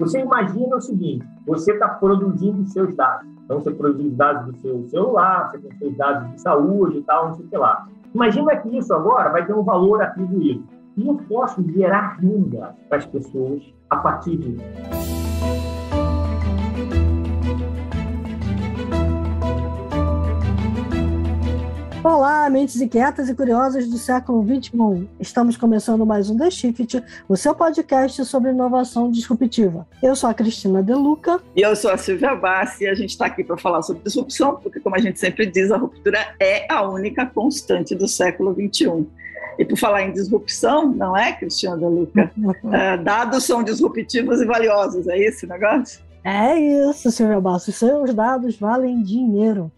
Você imagina o seguinte: você está produzindo seus dados. Então, você produz os dados do seu celular, você seus dados de saúde e tal, não sei o que lá. Imagina que isso agora vai ter um valor atribuído. E eu posso gerar renda para as pessoas a partir disso. Olá, mentes inquietas e curiosas do século XXI. Estamos começando mais um The Shift, o seu podcast sobre inovação disruptiva. Eu sou a Cristina Deluca. E eu sou a Silvia Bassi e a gente está aqui para falar sobre disrupção, porque, como a gente sempre diz, a ruptura é a única constante do século XXI. E por falar em disrupção, não é, Cristina Deluca? uh, dados são disruptivos e valiosos, é esse negócio? É isso, Silvia Bassi. Seus dados valem dinheiro.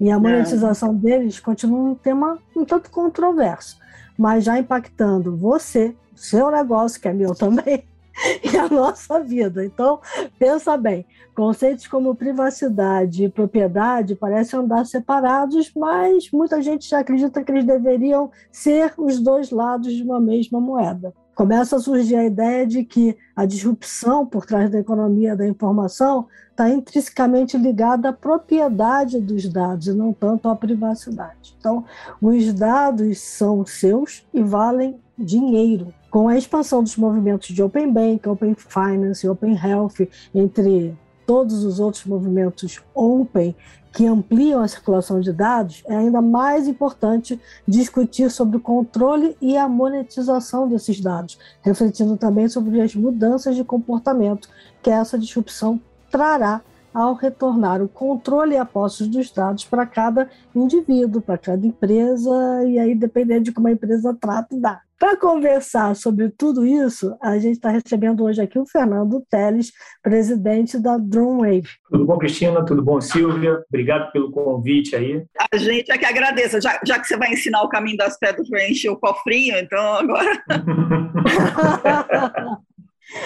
E a monetização é. deles continua um tema um tanto controverso, mas já impactando você, seu negócio, que é meu também, e a nossa vida. Então, pensa bem, conceitos como privacidade e propriedade parecem andar separados, mas muita gente já acredita que eles deveriam ser os dois lados de uma mesma moeda começa a surgir a ideia de que a disrupção por trás da economia da informação está intrinsecamente ligada à propriedade dos dados e não tanto à privacidade. Então, os dados são seus e valem dinheiro. Com a expansão dos movimentos de Open Bank, Open Finance, Open Health, entre todos os outros movimentos open que ampliam a circulação de dados, é ainda mais importante discutir sobre o controle e a monetização desses dados, refletindo também sobre as mudanças de comportamento que essa disrupção trará ao retornar o controle e a posse dos dados para cada indivíduo, para cada empresa, e aí dependendo de como a empresa trata o dado. Para conversar sobre tudo isso, a gente está recebendo hoje aqui o Fernando Teles, presidente da Drumwave. Tudo bom, Cristina? Tudo bom, Silvia? Obrigado pelo convite aí. A gente é que agradece, já, já que você vai ensinar o caminho das pedras para encher o cofrinho, então agora.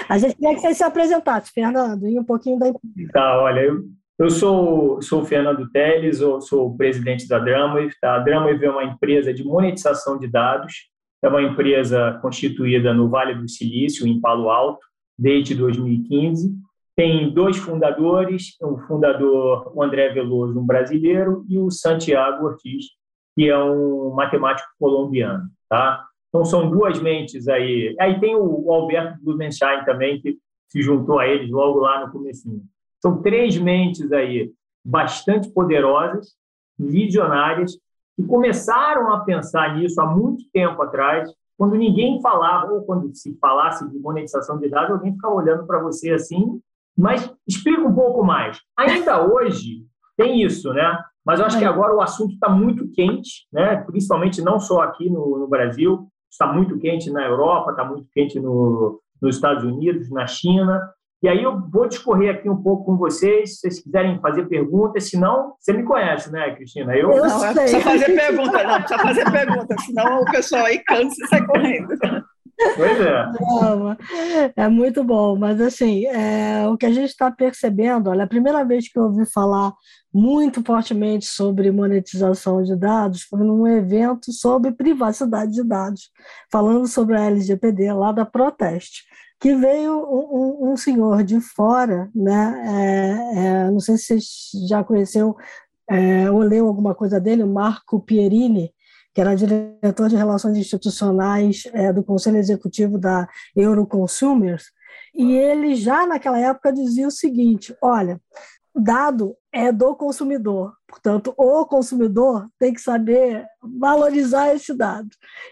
a gente queria que você se apresentasse, Fernando, e um pouquinho da Tá, olha, eu, eu sou, sou o Fernando Teles, eu sou o presidente da Drumwave. Tá? A Drumwave é uma empresa de monetização de dados é uma empresa constituída no Vale do Silício, em Palo Alto, desde 2015. Tem dois fundadores, o fundador o André Veloso, um brasileiro, e o Santiago Ortiz, que é um matemático colombiano. Tá? Então, são duas mentes aí. Aí tem o Alberto Blumenstein também, que se juntou a eles logo lá no começo. São três mentes aí bastante poderosas, visionárias, que começaram a pensar nisso há muito tempo atrás, quando ninguém falava, ou quando se falasse de monetização de dados, alguém ficava olhando para você assim, mas explica um pouco mais. Ainda hoje tem isso, né? Mas eu acho que é. agora o assunto está muito quente, né? principalmente não só aqui no, no Brasil, está muito quente na Europa, está muito quente no, nos Estados Unidos, na China, e aí eu vou discorrer aqui um pouco com vocês, se vocês quiserem fazer perguntas, senão você me conhece, né, Cristina? Eu, eu não, sei. precisa fazer pergunta, não, precisa fazer pergunta, senão o pessoal aí cansa e sai correndo. Pois é. É muito bom, mas assim, é, o que a gente está percebendo, olha, a primeira vez que eu ouvi falar muito fortemente sobre monetização de dados foi num evento sobre privacidade de dados, falando sobre a LGPD lá da Proteste que veio um, um, um senhor de fora, né? É, é, não sei se você já conheceu é, ou leu alguma coisa dele, Marco Pierini, que era diretor de relações institucionais é, do Conselho Executivo da Euroconsumers, e ele já naquela época dizia o seguinte: olha, dado é do consumidor. Portanto, o consumidor tem que saber valorizar esse dado.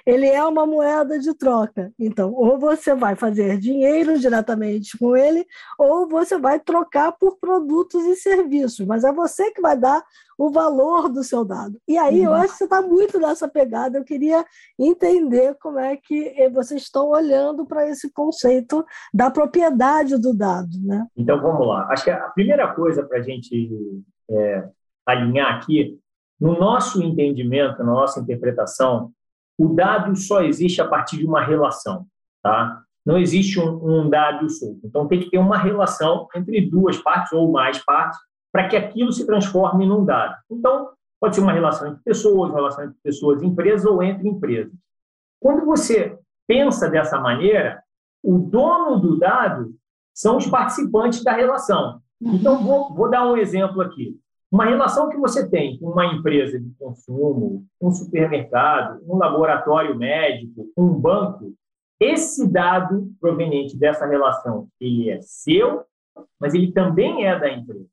Ele é uma moeda de troca. Então, ou você vai fazer dinheiro diretamente com ele, ou você vai trocar por produtos e serviços. Mas é você que vai dar o valor do seu dado. E aí, eu acho que você está muito nessa pegada. Eu queria entender como é que vocês estão olhando para esse conceito da propriedade do dado. Né? Então, vamos lá. Acho que a primeira coisa para a gente é, alinhar aqui, no nosso entendimento, na nossa interpretação, o dado só existe a partir de uma relação, tá? Não existe um, um dado solto. Então tem que ter uma relação entre duas partes ou mais partes para que aquilo se transforme num dado. Então pode ser uma relação entre pessoas, uma relação entre pessoas empresas ou entre empresas. Quando você pensa dessa maneira, o dono do dado são os participantes da relação. Então, vou, vou dar um exemplo aqui. Uma relação que você tem com uma empresa de consumo, um supermercado, um laboratório médico, um banco, esse dado proveniente dessa relação, ele é seu, mas ele também é da empresa.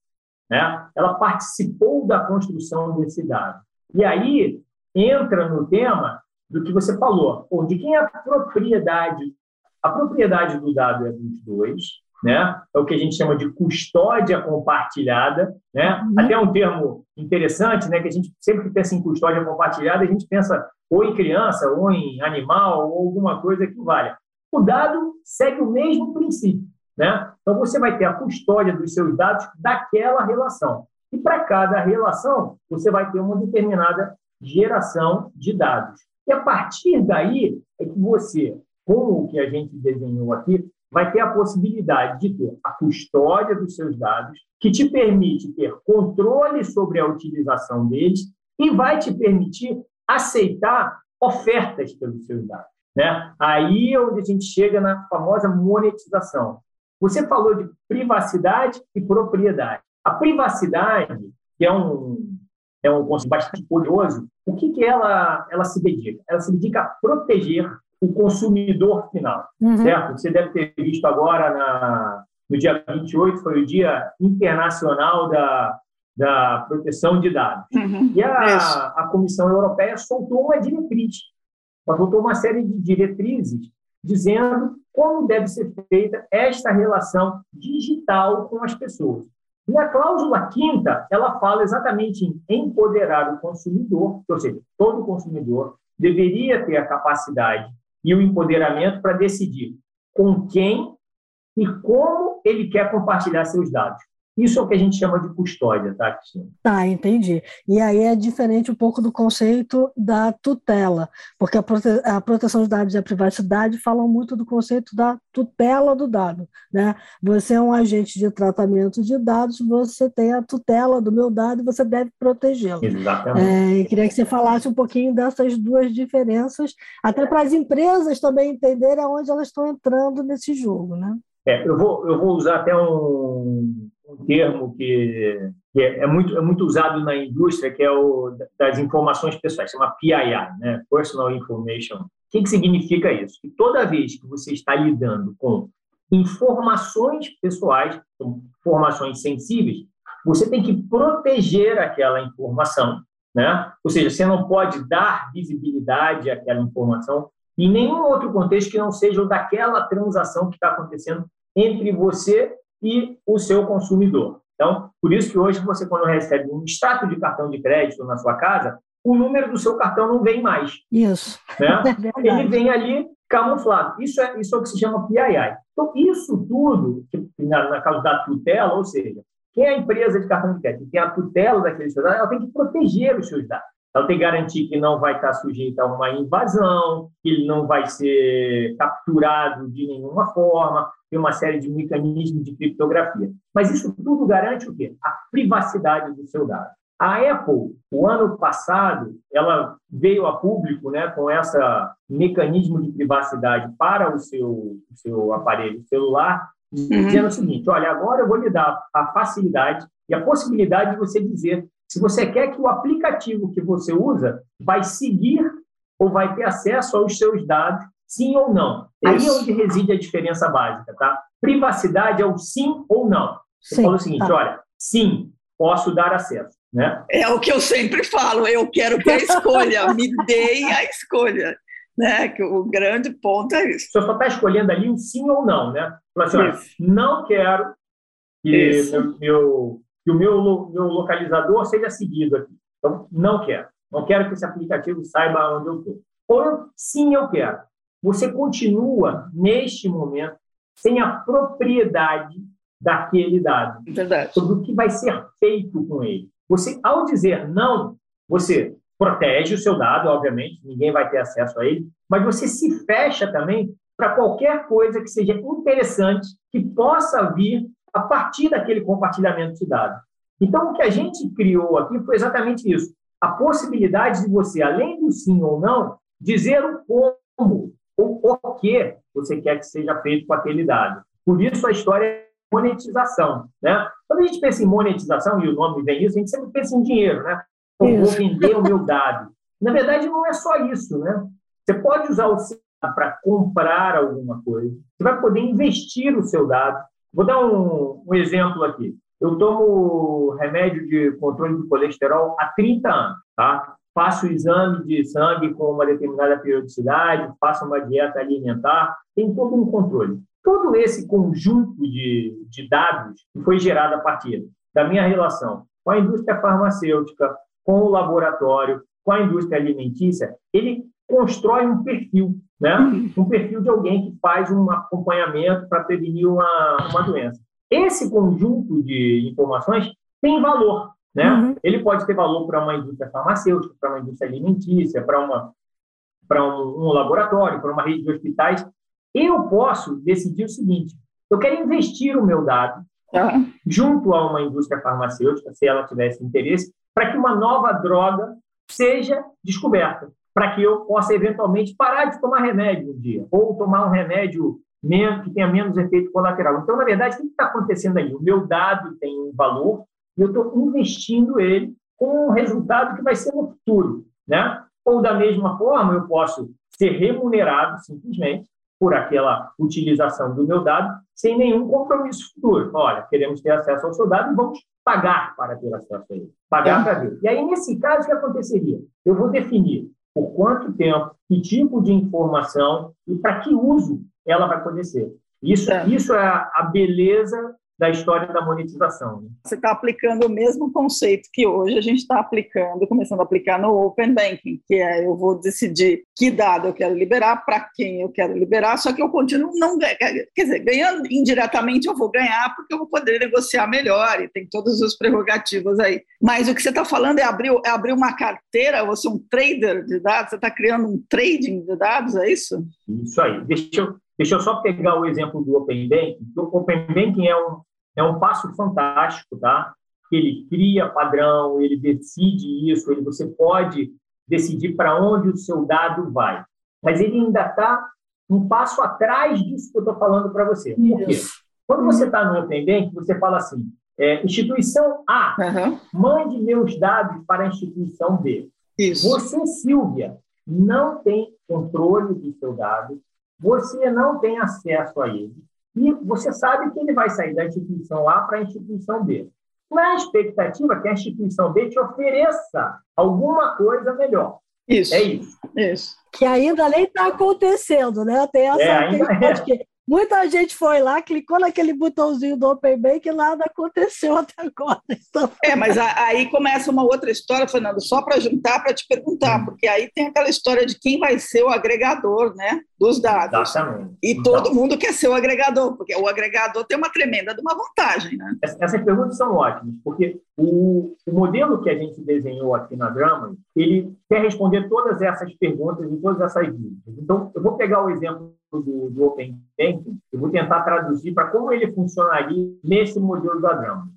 Né? Ela participou da construção desse dado. E aí entra no tema do que você falou, de quem é a propriedade. A propriedade do dado é dos dois, né? É o que a gente chama de custódia compartilhada, né? Uhum. Até um termo interessante, né? Que a gente sempre que pensa em custódia compartilhada, a gente pensa ou em criança, ou em animal, ou alguma coisa que valha. O dado segue o mesmo princípio, né? Então você vai ter a custódia dos seus dados daquela relação. E para cada relação, você vai ter uma determinada geração de dados. E a partir daí é que você, com o que a gente desenhou aqui, vai ter a possibilidade de ter a custódia dos seus dados, que te permite ter controle sobre a utilização deles e vai te permitir aceitar ofertas pelos seus dados. Né? Aí é onde a gente chega na famosa monetização. Você falou de privacidade e propriedade. A privacidade, que é um, é um conceito bastante curioso, o que, que ela, ela se dedica? Ela se dedica a proteger o consumidor final, uhum. certo? Você deve ter visto agora, na, no dia 28, foi o Dia Internacional da, da Proteção de Dados. Uhum. E a, a Comissão Europeia soltou uma diretriz, soltou uma série de diretrizes dizendo como deve ser feita esta relação digital com as pessoas. E a cláusula quinta, ela fala exatamente em empoderar o consumidor, ou seja, todo consumidor deveria ter a capacidade e o empoderamento para decidir com quem e como ele quer compartilhar seus dados. Isso é o que a gente chama de custódia, tá, Cristina? Tá, entendi. E aí é diferente um pouco do conceito da tutela, porque a, prote a proteção de dados e a privacidade falam muito do conceito da tutela do dado. Né? Você é um agente de tratamento de dados, você tem a tutela do meu dado e você deve protegê-lo. Exatamente. É, queria que você falasse um pouquinho dessas duas diferenças, até para as empresas também entenderem aonde elas estão entrando nesse jogo. Né? É, eu, vou, eu vou usar até um termo que, é, é, muito, é muito usado na indústria, que é o das informações pessoais, chama PII, né? Personal Information. O que, que significa isso? Que toda vez que você está lidando com informações pessoais, informações sensíveis, você tem que proteger aquela informação, né? Ou seja, você não pode dar visibilidade àquela informação em nenhum outro contexto que não seja o daquela transação que está acontecendo entre você e o seu consumidor. Então, por isso que hoje você, quando recebe um extrato de cartão de crédito na sua casa, o número do seu cartão não vem mais. Isso. Né? É Ele vem ali camuflado. Isso é, isso é o que se chama PII. Então, isso tudo, na, na causa da tutela, ou seja, quem é a empresa de cartão de crédito tem a tutela daqueles seus dados, ela tem que proteger os seus dados. Ela tem que garantir que não vai estar sujeito a uma invasão, que ele não vai ser capturado de nenhuma forma, tem uma série de mecanismos de criptografia. Mas isso tudo garante o quê? A privacidade do seu dado. A Apple, o ano passado, ela veio a público né, com esse mecanismo de privacidade para o seu, o seu aparelho celular, uhum. dizendo o seguinte: olha, agora eu vou lhe dar a facilidade e a possibilidade de você dizer se você quer que o aplicativo que você usa vai seguir ou vai ter acesso aos seus dados Sim ou não. Aí é onde reside a diferença básica, tá? Privacidade é o sim ou não. Você sim, fala o seguinte, tá. olha, sim, posso dar acesso. Né? É o que eu sempre falo, eu quero ter a escolha, me deem a escolha. Né? Que o grande ponto é isso. Você só está escolhendo ali um sim ou não, né? Fala assim, olha, não quero que, meu, meu, que o meu, meu localizador seja seguido aqui. Então, não quero. Não quero que esse aplicativo saiba onde eu estou. Ou sim, eu quero você continua, neste momento, sem a propriedade daquele dado. Verdade. Sobre o que vai ser feito com ele. Você, ao dizer não, você protege o seu dado, obviamente, ninguém vai ter acesso a ele, mas você se fecha também para qualquer coisa que seja interessante, que possa vir a partir daquele compartilhamento de dados. Então, o que a gente criou aqui foi exatamente isso. A possibilidade de você, além do sim ou não, dizer o como, o, que você quer que seja feito com aquele dado. Por isso a história é monetização. Né? Quando a gente pensa em monetização, e o nome vem isso, a gente sempre pensa em dinheiro. Né? Eu vou vender o meu dado. Na verdade, não é só isso. Né? Você pode usar o seu dado para comprar alguma coisa. Você vai poder investir o seu dado. Vou dar um, um exemplo aqui. Eu tomo remédio de controle do colesterol há 30 anos. Tá? Faço o exame de sangue com uma determinada periodicidade, faço uma dieta alimentar, tem todo um controle. Todo esse conjunto de, de dados que foi gerado a partir da minha relação com a indústria farmacêutica, com o laboratório, com a indústria alimentícia, ele constrói um perfil, né? um perfil de alguém que faz um acompanhamento para prevenir uma, uma doença. Esse conjunto de informações tem valor, né? Uhum. Ele pode ter valor para uma indústria farmacêutica, para uma indústria alimentícia, para uma para um, um, laboratório, para uma rede de hospitais. Eu posso decidir o seguinte: eu quero investir o meu dado uhum. junto a uma indústria farmacêutica, se ela tivesse interesse, para que uma nova droga seja descoberta, para que eu possa eventualmente parar de tomar remédio um dia, ou tomar um remédio que tenha menos efeito colateral. Então, na verdade, o que está acontecendo aí? O meu dado tem um valor e eu estou investindo ele com um resultado que vai ser no futuro. Né? Ou, da mesma forma, eu posso ser remunerado simplesmente por aquela utilização do meu dado sem nenhum compromisso futuro. Olha, queremos ter acesso ao seu dado e vamos pagar para ter acesso a ele. Pagar é. para ver. E aí, nesse caso, o que aconteceria? Eu vou definir por quanto tempo, que tipo de informação e para que uso ela vai poder ser. Isso é, isso é a beleza da história da monetização. Né? Você está aplicando o mesmo conceito que hoje a gente está aplicando, começando a aplicar no Open Banking, que é eu vou decidir que dado eu quero liberar, para quem eu quero liberar, só que eu continuo não quer dizer, ganhando indiretamente eu vou ganhar porque eu vou poder negociar melhor e tem todas as prerrogativas aí. Mas o que você está falando é abrir, é abrir uma carteira, você é um trader de dados, você está criando um trading de dados, é isso? Isso aí. Deixa eu, Deixa eu só pegar o exemplo do Open Banking. O Open Banking é um, é um passo fantástico, tá? Ele cria padrão, ele decide isso, ele, você pode decidir para onde o seu dado vai. Mas ele ainda está um passo atrás disso que eu estou falando para você. Por quê? Quando você está no Open Banking, você fala assim, é, instituição A, uhum. mande meus dados para a instituição B. Isso. Você, Silvia, não tem controle do seu dado, você não tem acesso a ele. E você sabe que ele vai sair da instituição A para a instituição B. Na expectativa que a instituição B te ofereça alguma coisa melhor. Isso. É isso. Isso. Que ainda nem está acontecendo, né? Tem essa é, ainda é. que Muita gente foi lá, clicou naquele botãozinho do Open Bank e nada aconteceu até agora. Então... É, mas aí começa uma outra história, Fernando, só para juntar, para te perguntar, hum. porque aí tem aquela história de quem vai ser o agregador né, dos dados. Exatamente. E então, todo mundo quer ser o agregador, porque o agregador tem uma tremenda de uma vantagem. Né? Essas perguntas são ótimas, porque o, o modelo que a gente desenhou aqui na Drama, ele quer responder todas essas perguntas e todas essas dúvidas. Então, eu vou pegar o exemplo do, do Open Banking, eu vou tentar traduzir para como ele funcionaria nesse modelo da Drama.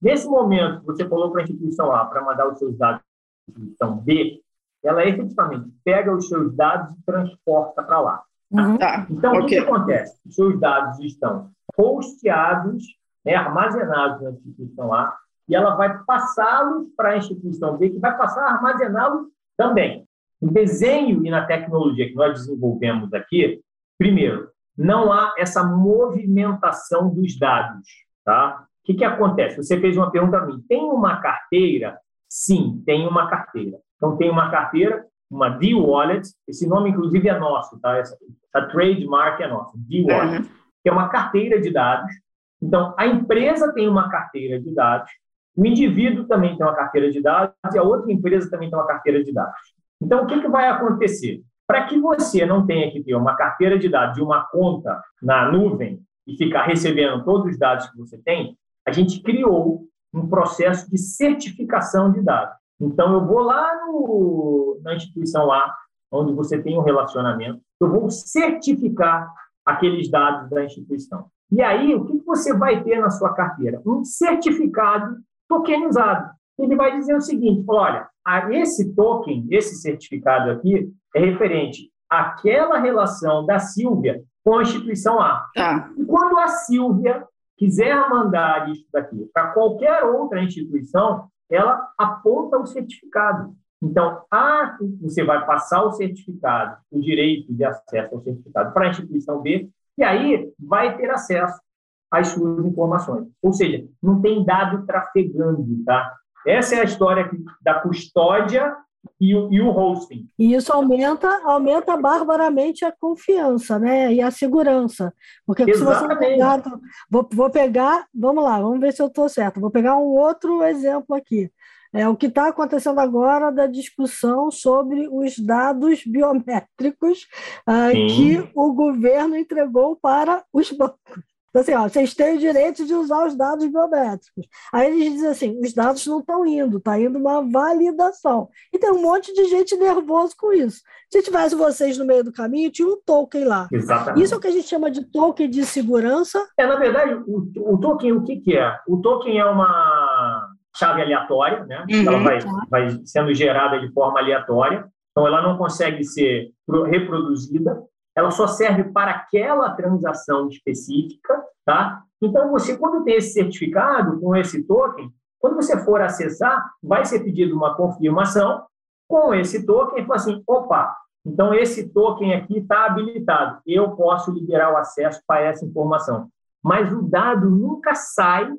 Nesse momento, você falou para a instituição A para mandar os seus dados para a instituição B, ela efetivamente pega os seus dados e transporta para lá. Uhum. Tá? Então, okay. o que, acontece? Os seus dados estão hosteados, né, armazenados na instituição A, e ela vai passá-los para a instituição B, que vai passar a armazená-los também. No desenho e na tecnologia que nós desenvolvemos aqui, Primeiro, não há essa movimentação dos dados. Tá? O que, que acontece? Você fez uma pergunta a mim. Tem uma carteira? Sim, tem uma carteira. Então, tem uma carteira, uma D-Wallet, esse nome, inclusive, é nosso, tá? Essa, essa trademark é nossa, D-Wallet, uhum. que é uma carteira de dados. Então, a empresa tem uma carteira de dados, o indivíduo também tem uma carteira de dados e a outra empresa também tem uma carteira de dados. Então, o que, que vai acontecer? Para que você não tenha que ter uma carteira de dados de uma conta na nuvem e ficar recebendo todos os dados que você tem, a gente criou um processo de certificação de dados. Então, eu vou lá no, na instituição lá, onde você tem um relacionamento, eu vou certificar aqueles dados da instituição. E aí, o que você vai ter na sua carteira? Um certificado tokenizado. Ele vai dizer o seguinte: olha, esse token, esse certificado aqui, é referente àquela relação da Silvia com a instituição A. Tá. E quando a Silvia quiser mandar isso daqui para qualquer outra instituição, ela aponta o certificado. Então, A, você vai passar o certificado, o direito de acesso ao certificado para a instituição B, e aí vai ter acesso às suas informações. Ou seja, não tem dado trafegando, tá? Essa é a história da custódia e o, e o hosting. E isso aumenta, aumenta barbaramente a confiança, né? E a segurança. Porque Exatamente. se você pegar, vou, vou pegar, vamos lá, vamos ver se eu estou certo. Vou pegar um outro exemplo aqui. É o que está acontecendo agora da discussão sobre os dados biométricos uh, que o governo entregou para os bancos. Então, assim, ó, vocês têm o direito de usar os dados biométricos. Aí eles dizem assim: os dados não estão indo, está indo uma validação. E tem um monte de gente nervoso com isso. Se tivesse vocês no meio do caminho, tinha um token lá. Exatamente. Isso é o que a gente chama de token de segurança. É, na verdade, o, o token, o que, que é? O token é uma chave aleatória, né? Uhum, ela vai, vai sendo gerada de forma aleatória. Então, ela não consegue ser reproduzida ela só serve para aquela transação específica, tá? Então, você, quando tem esse certificado com esse token, quando você for acessar, vai ser pedido uma confirmação com esse token e fala assim, opa, então esse token aqui está habilitado, eu posso liberar o acesso para essa informação. Mas o dado nunca sai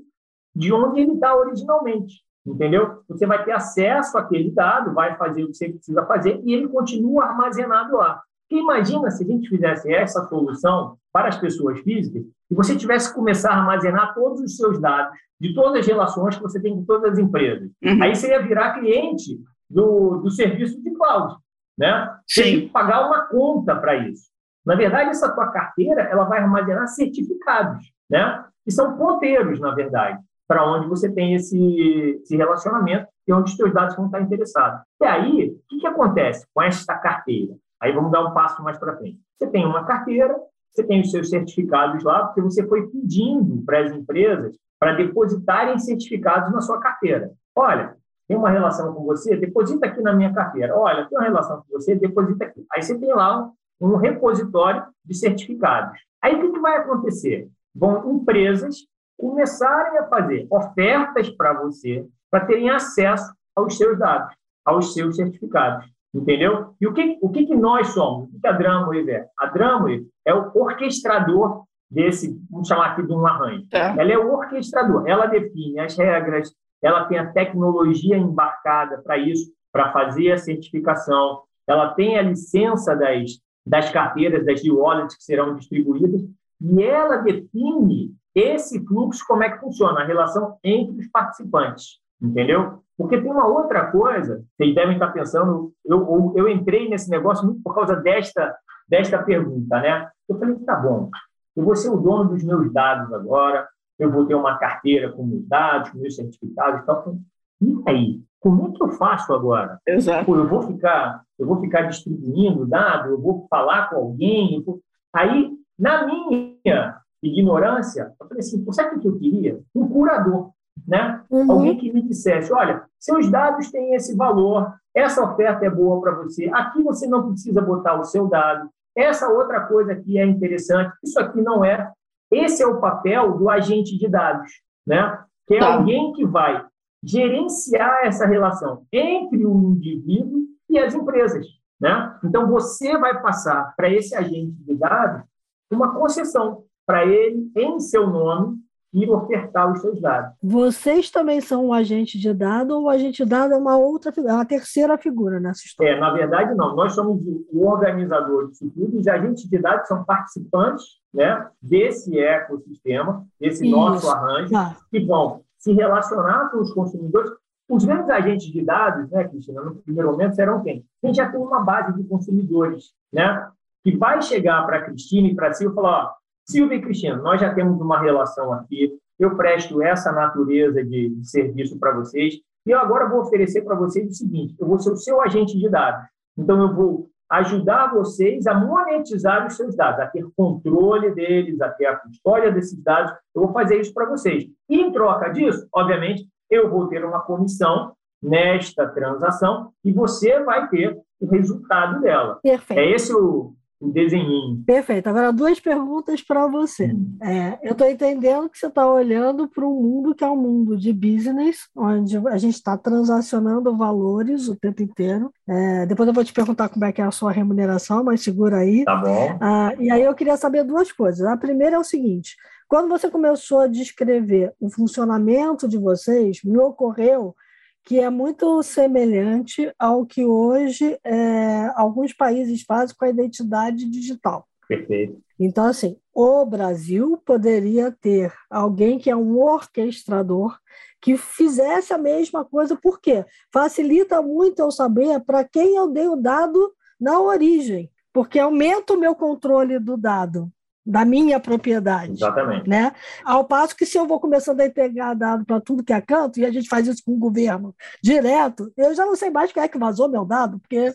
de onde ele está originalmente, entendeu? Você vai ter acesso àquele dado, vai fazer o que você precisa fazer e ele continua armazenado lá. Imagina se a gente fizesse essa solução para as pessoas físicas e você tivesse que começar a armazenar todos os seus dados de todas as relações que você tem com todas as empresas. Uhum. Aí você ia virar cliente do, do serviço de cloud, né? Você tem que pagar uma conta para isso. Na verdade, essa tua carteira ela vai armazenar certificados, né? Que são ponteiros, na verdade, para onde você tem esse, esse relacionamento e onde os seus dados vão estar interessados. E aí, o que, que acontece com esta carteira? Aí vamos dar um passo mais para frente. Você tem uma carteira, você tem os seus certificados lá, porque você foi pedindo para as empresas para depositarem certificados na sua carteira. Olha, tem uma relação com você, deposita aqui na minha carteira. Olha, tem uma relação com você, deposita aqui. Aí você tem lá um, um repositório de certificados. Aí o que, que vai acontecer? Vão empresas começarem a fazer ofertas para você para terem acesso aos seus dados, aos seus certificados. Entendeu? E o que, o que, que nós somos? O que a Dramwave é? A Dramwave é o orquestrador desse, vamos chamar aqui de um arranjo. É. Ela é o orquestrador, ela define as regras, ela tem a tecnologia embarcada para isso, para fazer a certificação, ela tem a licença das, das carteiras, das wallets que serão distribuídas, e ela define esse fluxo, como é que funciona, a relação entre os participantes, entendeu? Porque tem uma outra coisa, vocês devem estar pensando, eu, eu entrei nesse negócio muito por causa desta, desta pergunta, né? Eu falei, tá bom, eu vou ser o dono dos meus dados agora, eu vou ter uma carteira com meus dados, com meus certificados e tal. E aí? Como é que eu faço agora? Exato. Pô, eu vou ficar, eu vou ficar distribuindo dados, eu vou falar com alguém. Vou... Aí, na minha ignorância, eu falei assim, sabe o que eu queria? Um curador né? Uhum. Alguém que me dissesse, olha, seus dados têm esse valor, essa oferta é boa para você, aqui você não precisa botar o seu dado, essa outra coisa aqui é interessante, isso aqui não é. Esse é o papel do agente de dados, né? Que é tá. alguém que vai gerenciar essa relação entre o indivíduo e as empresas, né? Então você vai passar para esse agente de dados uma concessão para ele em seu nome e ofertar os seus dados. Vocês também são um agente de dados ou o agente de dados é uma outra é uma terceira figura nessa história? É, na verdade, não. Nós somos o organizador disso tudo. Os agentes de dados são participantes né, desse ecossistema, desse Isso. nosso arranjo, ah. que vão se relacionar com os consumidores. Os grandes agentes de dados, né, Cristina, no primeiro momento serão quem? Quem já tem uma base de consumidores, né? Que vai chegar para a Cristina e para si e falar: ó, Silvia e Cristina, nós já temos uma relação aqui, eu presto essa natureza de, de serviço para vocês, e eu agora vou oferecer para vocês o seguinte: eu vou ser o seu agente de dados. Então, eu vou ajudar vocês a monetizar os seus dados, a ter controle deles, a ter a custódia desses dados. Eu vou fazer isso para vocês. E, em troca disso, obviamente, eu vou ter uma comissão nesta transação e você vai ter o resultado dela. Perfeito. É esse o, o desenhinho. Perfeito. Agora, duas perguntas para você. Hum. É, eu estou entendendo que você está olhando para um mundo que é um mundo de business, onde a gente está transacionando valores o tempo inteiro. É, depois eu vou te perguntar como é que é a sua remuneração, mas segura aí. Tá bom. Ah, e aí eu queria saber duas coisas. A primeira é o seguinte: quando você começou a descrever o funcionamento de vocês, me ocorreu que é muito semelhante ao que hoje é, alguns países fazem com a identidade digital. Perfeito. Então, assim, o Brasil poderia ter alguém que é um orquestrador que fizesse a mesma coisa, por quê? Facilita muito eu saber para quem eu dei o dado na origem, porque aumenta o meu controle do dado da minha propriedade. Exatamente. Né? Ao passo que se eu vou começando a entregar dado para tudo que é canto, e a gente faz isso com o governo direto, eu já não sei mais quem é que vazou meu dado, porque,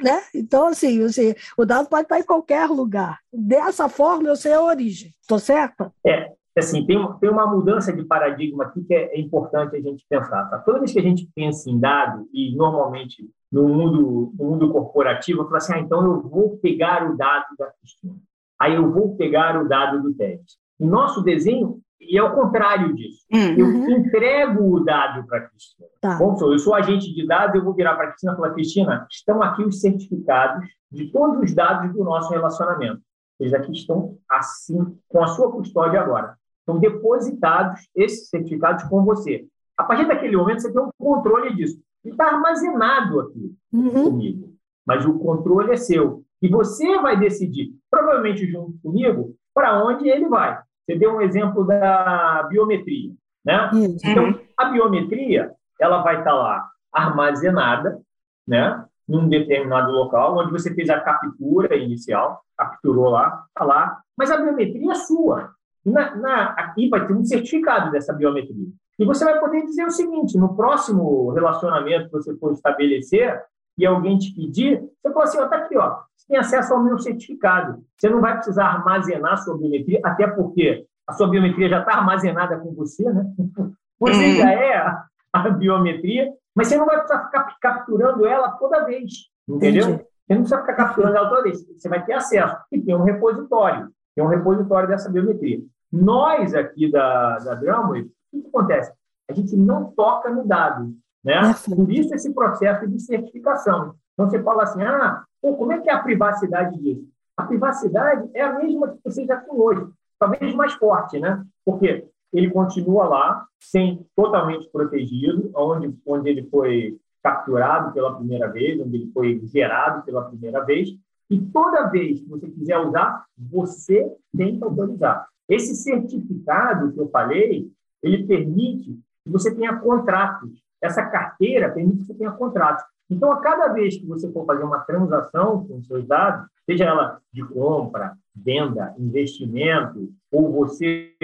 né? Então, assim, assim o dado pode estar em qualquer lugar. Dessa forma, eu sei a origem. Estou certa? É, assim, tem, tem uma mudança de paradigma aqui que é, é importante a gente pensar. Tá? Toda vez que a gente pensa em dado, e normalmente no mundo, no mundo corporativo, eu falo assim, ah, então eu vou pegar o dado da Cristina aí eu vou pegar o dado do teste. O nosso desenho e é o contrário disso. Uhum. Eu entrego o dado para a Cristina. Tá. Bom, eu sou agente de dados, eu vou virar para a Cristina e falar, Cristina, estão aqui os certificados de todos os dados do nosso relacionamento. Eles aqui estão assim, com a sua custódia agora. Estão depositados esses certificados com você. A partir daquele momento, você tem um controle disso. Ele está armazenado aqui uhum. comigo. Mas o controle é seu. E você vai decidir, provavelmente junto comigo, para onde ele vai. Você deu um exemplo da biometria, né? Então, a biometria, ela vai estar lá armazenada, né? Num determinado local, onde você fez a captura inicial, capturou lá, está lá, mas a biometria é sua. Na, na, aqui vai ter um certificado dessa biometria. E você vai poder dizer o seguinte: no próximo relacionamento que você for estabelecer, e alguém te pedir, você fala assim, ó, tá aqui, ó, você tem acesso ao meu certificado. Você não vai precisar armazenar sua biometria, até porque a sua biometria já está armazenada com você, né? Você uhum. já é a, a, biometria, mas você não vai precisar ficar capturando ela toda vez, entendeu? Entendi. Você não precisa ficar capturando ela toda vez. Você vai ter acesso. E tem um repositório. Tem um repositório dessa biometria. Nós aqui da, da Drumway, o que acontece? A gente não toca no dado. Né? Por isso esse processo de certificação. Então você fala assim, ah, pô, como é que é a privacidade disso? A privacidade é a mesma que você já tem hoje, talvez mais forte, né? Porque ele continua lá, sem totalmente protegido, onde, onde ele foi capturado pela primeira vez, onde ele foi gerado pela primeira vez, e toda vez que você quiser usar, você tem que autorizar. Esse certificado que eu falei, ele permite que você tenha contratos essa carteira permite que você tenha contratos. Então, a cada vez que você for fazer uma transação com seus dados, seja ela de compra, venda, investimento, ou você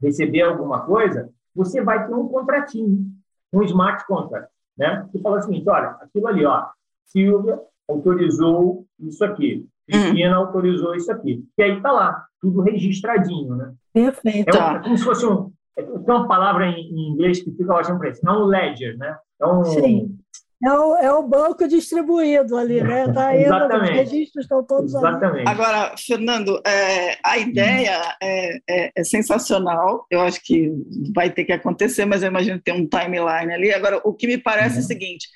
receber alguma coisa, você vai ter um contratinho, um smart contract, né? Que fala seguinte, olha, aquilo ali, ó, Silvia autorizou isso aqui, Cristina uhum. autorizou isso aqui. E aí está lá, tudo registradinho, né? Perfeito. É, um, é como se fosse um, tem uma palavra em inglês que fica ótimo para isso. É um ledger, né? É um... Sim. É o, é o banco distribuído ali, né? Tá indo, Exatamente. Os registros estão todos Exatamente. ali. Agora, Fernando, é, a ideia é, é, é, sensacional. Eu acho que vai ter que acontecer, mas eu imagino que tem um timeline ali. Agora, o que me parece uhum. é o seguinte: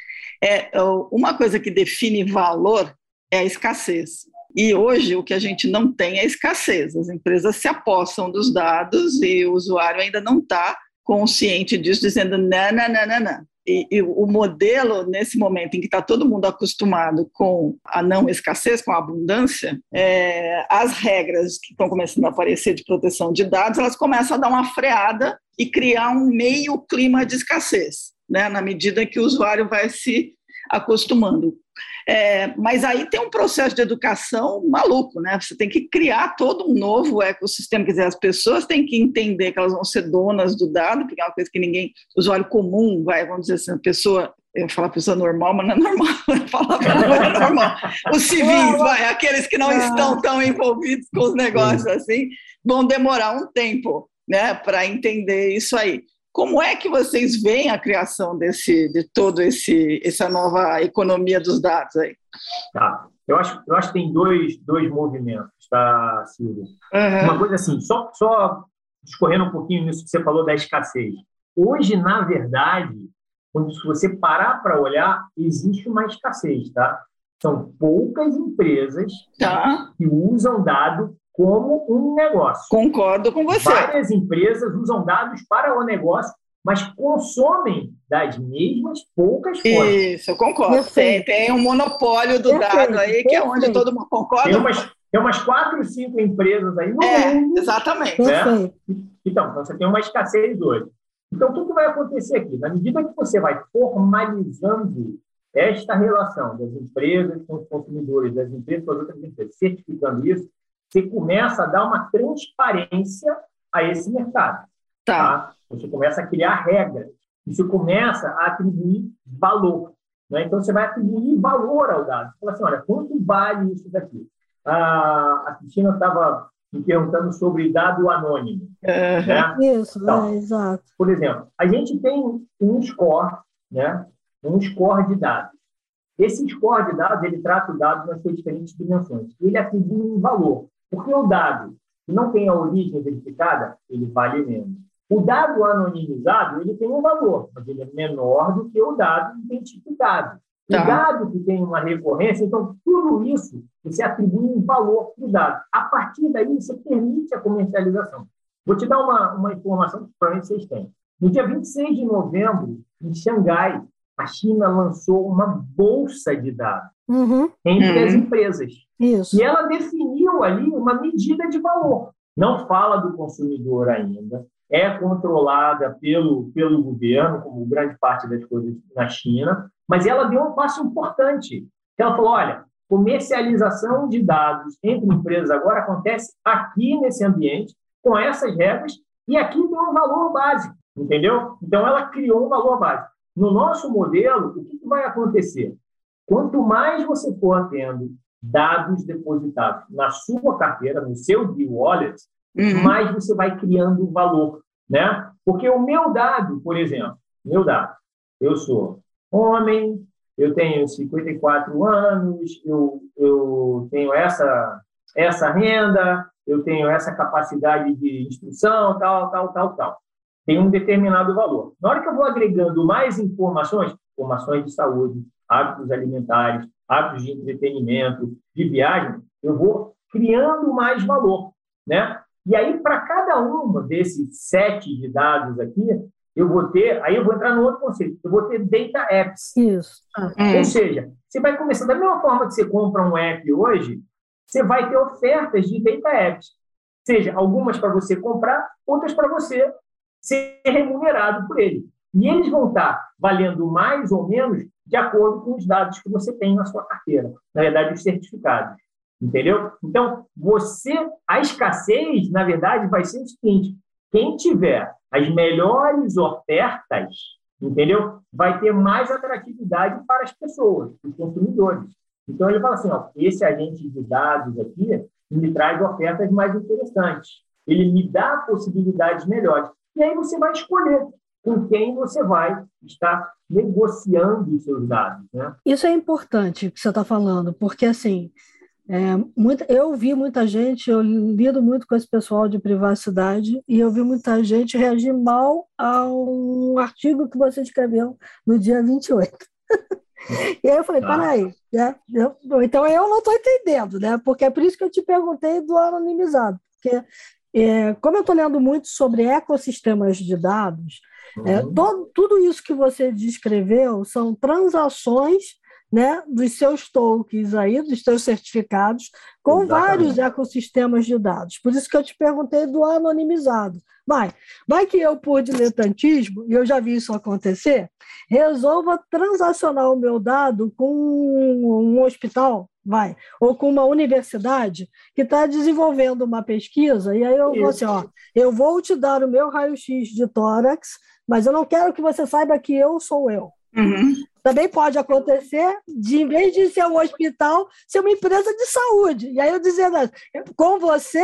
é, uma coisa que define valor é a escassez. E hoje o que a gente não tem é escassez. As empresas se apossam dos dados e o usuário ainda não está consciente disso, dizendo não, não, não, não, não. E, e, o modelo, nesse momento em que está todo mundo acostumado com a não escassez, com a abundância, é, as regras que estão começando a aparecer de proteção de dados, elas começam a dar uma freada e criar um meio clima de escassez, né, na medida que o usuário vai se acostumando. É, mas aí tem um processo de educação maluco, né? Você tem que criar todo um novo ecossistema. Quer dizer, as pessoas têm que entender que elas vão ser donas do dado, porque é uma coisa que ninguém, usuário comum, vai, vamos dizer assim, a pessoa eu falar pessoa normal, mas não é normal, falar não é normal. Os civis, vai, aqueles que não estão tão envolvidos com os negócios assim, vão demorar um tempo, né, para entender isso aí. Como é que vocês veem a criação desse, de todo esse essa nova economia dos dados aí? Tá. Eu acho, eu acho que tem dois, dois movimentos, tá, Silvia? Uhum. Uma coisa assim, só, só discorrendo um pouquinho nisso que você falou da escassez. Hoje, na verdade, quando você parar para olhar, existe uma escassez, tá? São poucas empresas tá. que usam dado como um negócio. Concordo com você. Várias empresas usam dados para o negócio, mas consomem das mesmas poucas fontes. Isso, eu concordo. Tem, tem, um monopólio do Perfeito. dado aí, que é onde todo mundo concorda. Tem umas, tem umas quatro, cinco empresas aí no é, mundo. Exatamente. Né? Então, você tem uma escassez hoje. Então, o que vai acontecer aqui? Na medida que você vai formalizando esta relação das empresas com os consumidores, das empresas com as outras empresas, certificando isso, você começa a dar uma transparência a esse mercado. Tá. tá? Você começa a criar regras. Você começa a atribuir valor. Né? Então, você vai atribuir valor ao dado. Você fala assim, olha, quanto vale isso daqui? A, a Cristina estava me perguntando sobre dado anônimo. Uhum. Né? Isso, então, é, exato. Por exemplo, a gente tem um score, né? um score de dados. Esse score de dados, ele trata o dado nas suas diferentes dimensões. Ele atribui um valor. Porque o dado que não tem a origem verificada, ele vale menos. O dado anonimizado, ele tem um valor, mas ele é menor do que o dado identificado. Tá. O dado que tem uma recorrência, então, tudo isso você atribui um valor para o dado. A partir daí, você permite a comercialização. Vou te dar uma, uma informação que provavelmente vocês têm. No dia 26 de novembro, em Xangai, a China lançou uma bolsa de dados uhum. entre uhum. as empresas. Isso. E ela definiu ali uma medida de valor. Não fala do consumidor ainda, é controlada pelo, pelo governo, como grande parte das coisas na China, mas ela deu um passo importante. Ela falou: olha, comercialização de dados entre empresas agora acontece aqui nesse ambiente, com essas regras, e aqui tem um valor básico, entendeu? Então, ela criou um valor básico. No nosso modelo, o que vai acontecer? Quanto mais você for tendo dados depositados na sua carteira, no seu e-wallet, uhum. mais você vai criando valor, né? Porque o meu dado, por exemplo, meu dado, eu sou homem, eu tenho 54 anos, eu, eu tenho essa, essa renda, eu tenho essa capacidade de instrução, tal, tal, tal, tal. Tem um determinado valor. Na hora que eu vou agregando mais informações, informações de saúde, hábitos alimentares, hábitos de entretenimento, de viagem, eu vou criando mais valor, né? E aí, para cada uma desses sete de dados aqui, eu vou ter, aí eu vou entrar no outro conceito, eu vou ter data apps. Isso. É. Ou seja, você vai começar, da mesma forma que você compra um app hoje, você vai ter ofertas de data apps. Seja, algumas para você comprar, outras para você ser remunerado por ele. E eles vão estar valendo mais ou menos de acordo com os dados que você tem na sua carteira, na verdade, os certificados. Entendeu? Então, você, a escassez, na verdade, vai ser o seguinte: quem tiver as melhores ofertas, entendeu? Vai ter mais atratividade para as pessoas, os consumidores. Então, ele fala assim: ó, esse agente de dados aqui me traz ofertas mais interessantes. Ele me dá possibilidades melhores. E aí você vai escolher com quem você vai estar negociando os seus dados. Né? Isso é importante que você está falando, porque assim, é, muita, eu vi muita gente, eu lido muito com esse pessoal de privacidade, e eu vi muita gente reagir mal a um artigo que você escreveu no dia 28. e aí eu falei, ah. peraí, né? eu, então eu não estou entendendo, né? Porque é por isso que eu te perguntei do anonimizado, porque é, como eu estou lendo muito sobre ecossistemas de dados, é, uhum. todo, tudo isso que você descreveu são transações né, dos seus tokens aí, dos seus certificados, com Exatamente. vários ecossistemas de dados. Por isso que eu te perguntei do anonimizado. Vai, vai que eu, por diletantismo, e eu já vi isso acontecer, resolva transacionar o meu dado com um hospital, vai, ou com uma universidade que está desenvolvendo uma pesquisa, e aí eu vou assim, ó, eu vou te dar o meu raio-x de tórax, mas eu não quero que você saiba que eu sou eu. Uhum. Também pode acontecer de, em vez de ser um hospital, ser uma empresa de saúde. E aí eu dizendo, com você,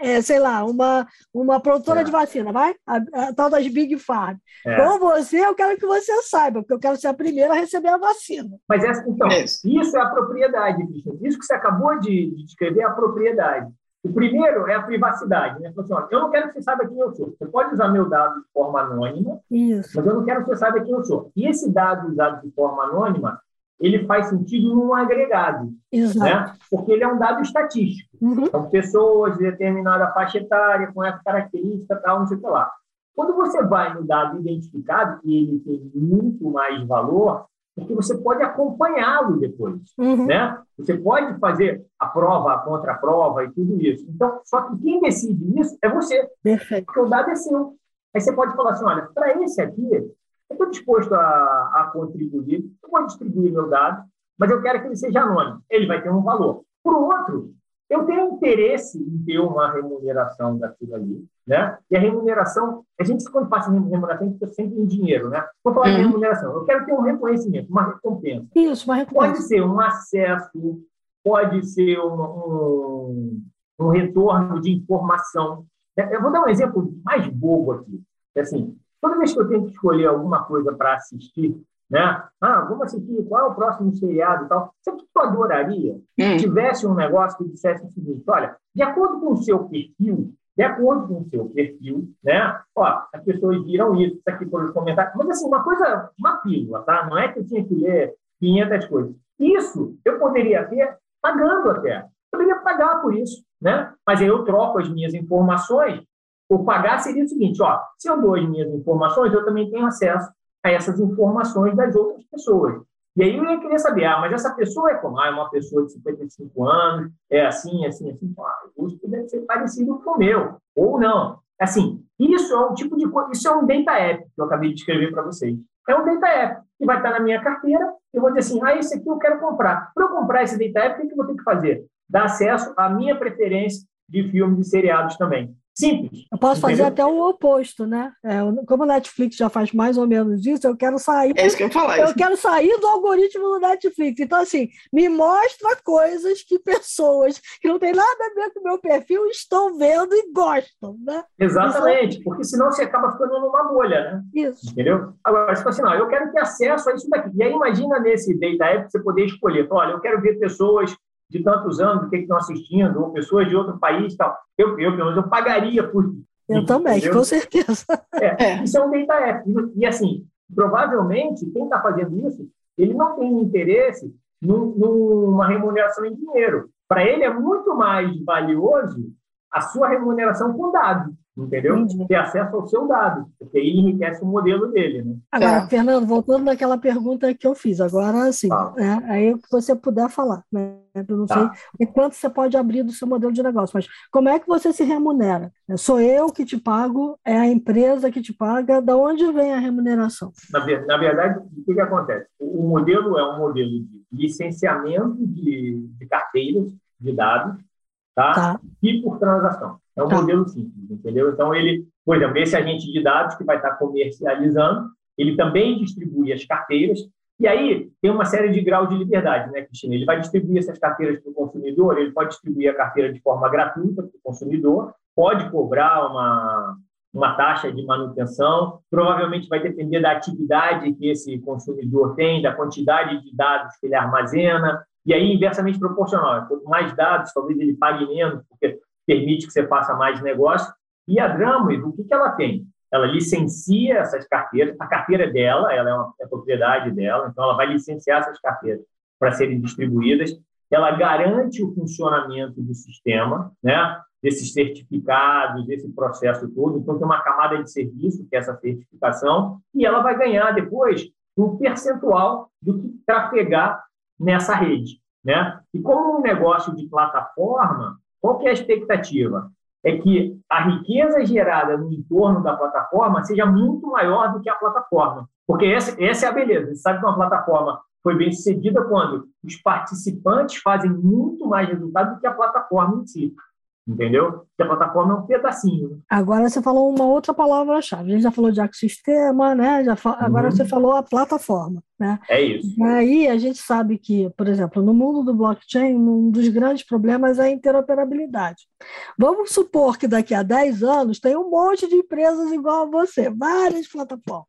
é, sei lá, uma, uma produtora é. de vacina, vai? A, a, tal das Big Farm. É. Com você, eu quero que você saiba, porque eu quero ser a primeira a receber a vacina. Mas essa, então, isso é a propriedade, Isso que você acabou de, de descrever é a propriedade. O primeiro é a privacidade. Né? Assim, ó, eu não quero que você saiba quem eu sou. Você pode usar meu dado de forma anônima, Isso. mas eu não quero que você saiba quem eu sou. E esse dado usado de forma anônima, ele faz sentido num agregado, Exato. né? porque ele é um dado estatístico. Uhum. São pessoas de determinada faixa etária, com essa característica, tal, não sei o que lá. Quando você vai no dado identificado, e ele tem muito mais valor, porque você pode acompanhá-lo depois, uhum. né? Você pode fazer a prova, a contraprova e tudo isso. Então, só que quem decide isso é você, Perfeito. porque o dado é seu. Aí você pode falar assim, olha, para esse aqui, eu estou disposto a, a contribuir, eu vou distribuir meu dado, mas eu quero que ele seja anônimo. Ele vai ter um valor. Por outro, eu tenho interesse em ter uma remuneração daquilo ali, né? E a remuneração, a gente quando passa em remuneração, fica sempre em dinheiro, né? Vou falar uhum. de remuneração. Eu quero ter um reconhecimento, uma recompensa. Isso, uma recompensa. Pode ser um acesso, pode ser um, um, um retorno de informação. Eu vou dar um exemplo mais bobo aqui. Assim, toda vez que eu tenho que escolher alguma coisa para assistir, né? Ah, vamos assistir qual é o próximo seriado e tal. Sabe o que tu adoraria? Hum. Se tivesse um negócio que dissesse o seguinte: olha, de acordo com o seu perfil, de acordo com o seu perfil, né? Ó, as pessoas viram isso, isso aqui por comentários. Mas, assim, uma coisa, uma pílula, tá? Não é que eu tinha que ler 500 coisas. Isso eu poderia ter pagando até. Eu poderia pagar por isso, né? Mas aí eu troco as minhas informações. O pagar seria o seguinte, ó, se eu dou as minhas informações, eu também tenho acesso a essas informações das outras pessoas. E aí eu ia querer saber, ah, mas essa pessoa é como? Ah, é uma pessoa de 55 anos, é assim, assim, assim. Ah, o custo deve ser parecido com o meu, ou não. Assim, isso é um tipo de coisa, isso é um data app que eu acabei de escrever para vocês. É um data app que vai estar na minha carteira, eu vou dizer assim, ah, esse aqui eu quero comprar. Para eu comprar esse data app, o que eu vou ter que fazer? Dar acesso à minha preferência de filmes e seriados também. Simples. Eu posso fazer até o oposto, né? É, como o Netflix já faz mais ou menos isso, eu quero sair. É isso que eu falar. Eu quero sair do algoritmo do Netflix. Então, assim, me mostra coisas que pessoas que não tem nada a ver com o meu perfil estão vendo e gostam, né? Exatamente, isso... porque senão você acaba ficando numa bolha, né? Isso. Entendeu? Agora, se assim, não, eu quero ter acesso a isso daqui. E aí, imagina nesse data app você poder escolher. Olha, eu quero ver pessoas de tantos anos, do que, estão assistindo, ou pessoas de outro país e tal. Eu, eu, pelo menos, eu pagaria por isso. Eu também, entendeu? com certeza. É, é. Isso é um data app. E, assim, provavelmente, quem está fazendo isso, ele não tem interesse num, numa remuneração em dinheiro. Para ele é muito mais valioso a sua remuneração com dados entendeu? Entendi. Ter acesso ao seu dado, porque aí enriquece o modelo dele, né? Agora, é. Fernando, voltando naquela pergunta que eu fiz, agora sim, tá. né? aí o que você puder falar, né? Eu não tá. sei quanto você pode abrir do seu modelo de negócio, mas como é que você se remunera? É, sou eu que te pago, é a empresa que te paga, da onde vem a remuneração? Na, na verdade, o que, que acontece? O, o, modelo é um modelo de licenciamento de, de carteiras de dados, tá? tá? E por transação. É um tá. modelo simples, entendeu? Então, ele, por exemplo, esse agente de dados que vai estar comercializando, ele também distribui as carteiras, e aí tem uma série de graus de liberdade, né, Cristina? Ele vai distribuir essas carteiras para o consumidor, ele pode distribuir a carteira de forma gratuita para o consumidor, pode cobrar uma, uma taxa de manutenção, provavelmente vai depender da atividade que esse consumidor tem, da quantidade de dados que ele armazena, e aí inversamente proporcional. Quanto mais dados, talvez ele pague menos, porque permite que você faça mais negócio. E a Dramway, o que, que ela tem? Ela licencia essas carteiras, a carteira é dela, ela é, uma, é propriedade dela, então ela vai licenciar essas carteiras para serem distribuídas. Ela garante o funcionamento do sistema, né? desses certificados, desse processo todo. Então, tem uma camada de serviço, que é essa certificação, e ela vai ganhar depois um percentual do que trafegar nessa rede. Né? E como um negócio de plataforma, qual que é a expectativa? É que a riqueza gerada no entorno da plataforma seja muito maior do que a plataforma. Porque essa, essa é a beleza. Você sabe que uma plataforma foi bem sucedida quando os participantes fazem muito mais resultado do que a plataforma em si. Entendeu? Que a plataforma é um pedacinho. Agora você falou uma outra palavra-chave. A gente já falou de ecossistema, né? Já fa... uhum. Agora você falou a plataforma, né? É isso. E aí a gente sabe que, por exemplo, no mundo do blockchain, um dos grandes problemas é a interoperabilidade. Vamos supor que daqui a 10 anos tem um monte de empresas igual a você, várias plataformas.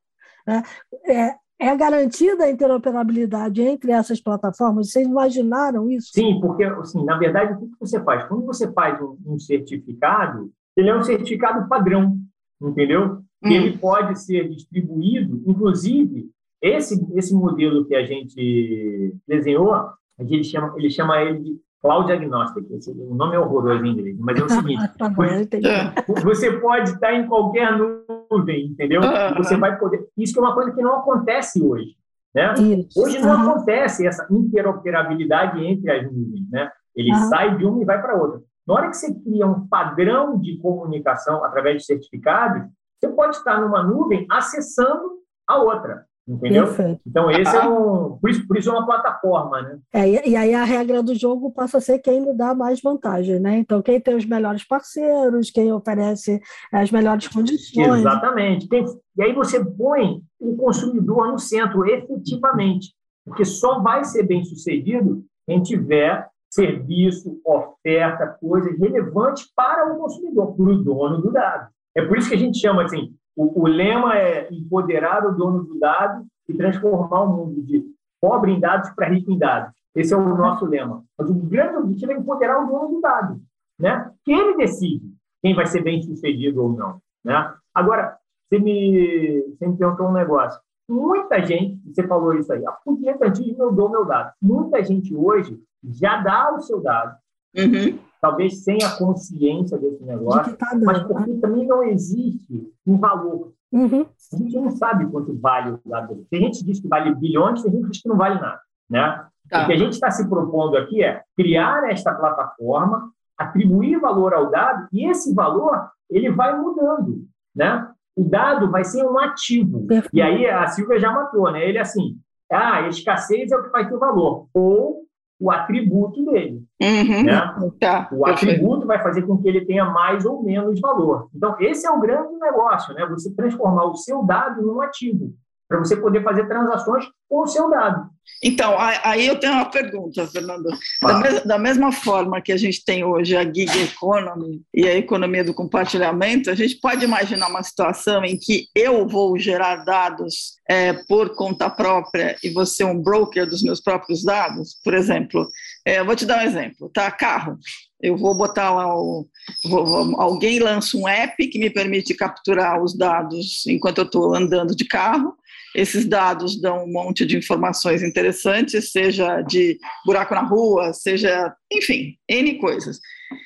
Né? É, é garantida a interoperabilidade entre essas plataformas? Vocês imaginaram isso? Sim, porque, assim, na verdade, o que você faz? Quando você faz um, um certificado, ele é um certificado padrão, entendeu? Hum. Ele pode ser distribuído, inclusive, esse, esse modelo que a gente desenhou, a gente chama, ele chama ele de Cloud Agnostic. O nome é horroroso em inglês, mas é o seguinte: tá bom, você pode estar em qualquer nuvem, entendeu? Você vai poder. Isso é uma coisa que não acontece hoje. Né? Hoje não uhum. acontece essa interoperabilidade entre as nuvens. Né? Ele uhum. sai de uma e vai para outra. Na hora que você cria um padrão de comunicação através de certificados, você pode estar numa nuvem acessando a outra. Entendeu? Perfeito. Então, esse é um. Por isso, por isso é uma plataforma, né? É, e aí a regra do jogo passa a ser quem lhe dá mais vantagem, né? Então, quem tem os melhores parceiros, quem oferece as melhores condições. Exatamente. Quem, e aí você põe o consumidor no centro, efetivamente. Porque só vai ser bem sucedido quem tiver serviço, oferta, coisas relevantes para o consumidor, para o dono do dado. É por isso que a gente chama assim, o, o, lema é empoderar o dono do dado e transformar o mundo de pobre em dados para rico em dados. Esse é o nosso lema. Mas o grande objetivo é empoderar o dono do dado, né? Que ele decide quem vai ser bem sucedido ou não, né? Agora, você me, você me perguntou um negócio. Muita gente, você falou isso aí, a fundimentantismo eu dou meu dado. Muita gente hoje já dá o seu dado, uhum talvez sem a consciência desse negócio, de tá mas porque né? também não existe um valor. Uhum. A gente não sabe quanto vale o dado dele. Tem gente que diz que vale bilhões, tem gente que diz que não vale nada. Né? Tá. O que a gente está se propondo aqui é criar esta plataforma, atribuir valor ao dado, e esse valor ele vai mudando. Né? O dado vai ser um ativo. Perfeito. E aí a Silvia já matou, né? Ele é assim, ah, a escassez é o que faz ter o valor. Ou o atributo dele. Uhum, né? tá, o atributo vai fazer com que ele tenha mais ou menos valor. Então, esse é o grande negócio, né? Você transformar o seu dado num ativo para você poder fazer transações com o seu dado. Então, aí eu tenho uma pergunta, Fernando. Da, da, mesma forma que a gente tem hoje a gig economy e a economia do compartilhamento, a gente pode imaginar uma situação em que eu vou gerar dados é, por conta própria e você um broker dos meus próprios dados? Por exemplo, é, eu vou te dar um exemplo, tá? Carro. Eu vou botar lá o. Vou, vou, alguém lança um app que me permite capturar os dados enquanto eu estou andando de carro esses dados dão um monte de informações interessantes, seja de buraco na rua, seja, enfim, N coisas.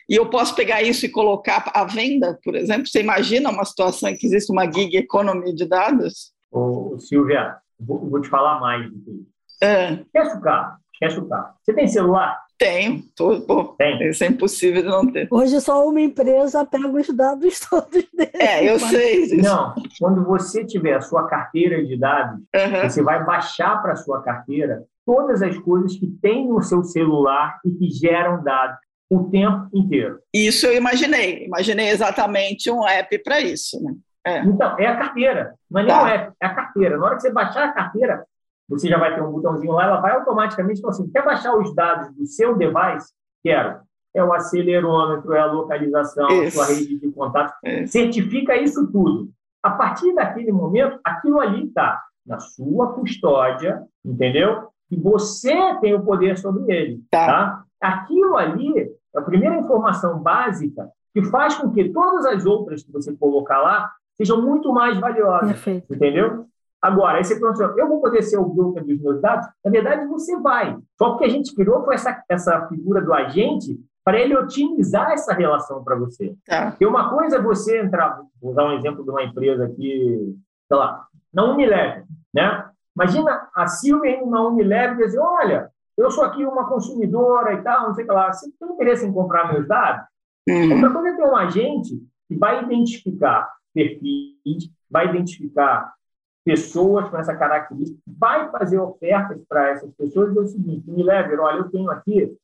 E eu posso pegar isso e colocar à venda, por exemplo? Você imagina uma situação em que existe uma gig economy de dados? Ô, Silvia, vou, vou te falar mais do que isso. É. Esquece o carro, esquece o carro. Você tem celular? Tenho, tô, pô, Tem. isso é impossível de não ter. Hoje só uma empresa pega os dados todos dele. É, eu mas... sei. Isso. Não, quando você tiver a sua carteira de dados, uhum. você vai baixar para a sua carteira todas as coisas que tem no seu celular e que geram dados o tempo inteiro. Isso eu imaginei, imaginei exatamente um app para isso. Né? É. Então, é a carteira, não é nem tá. o app, é a carteira. Na hora que você baixar a carteira, você já vai ter um botãozinho lá, ela vai automaticamente falar assim, quer baixar os dados do seu device? Quero. É o acelerômetro, é a localização, a sua rede de contato. Isso. Certifica isso tudo. A partir daquele momento, aquilo ali está na sua custódia, entendeu? E você tem o poder sobre ele. Tá. tá? Aquilo ali é a primeira informação básica que faz com que todas as outras que você colocar lá sejam muito mais valiosas. Perfeito. Entendeu? Agora, aí você pergunta, eu vou poder ser o broker dos meus dados? Na verdade, você vai. Só que a gente criou foi essa, essa figura do agente para ele otimizar essa relação para você. Tá. Porque uma coisa é você entrar, vou dar um exemplo de uma empresa aqui, sei lá, na Unilever, né? Imagina a Silvia indo na Unilever e dizer, olha, eu sou aqui uma consumidora e tal, não sei o que lá, você tem interesse em comprar meus dados? Uhum. Outra coisa é ter um agente que vai identificar perfis, vai identificar pessoas com essa característica, vai fazer ofertas para essas pessoas e é o seguinte, me leve, olha, eu tenho aqui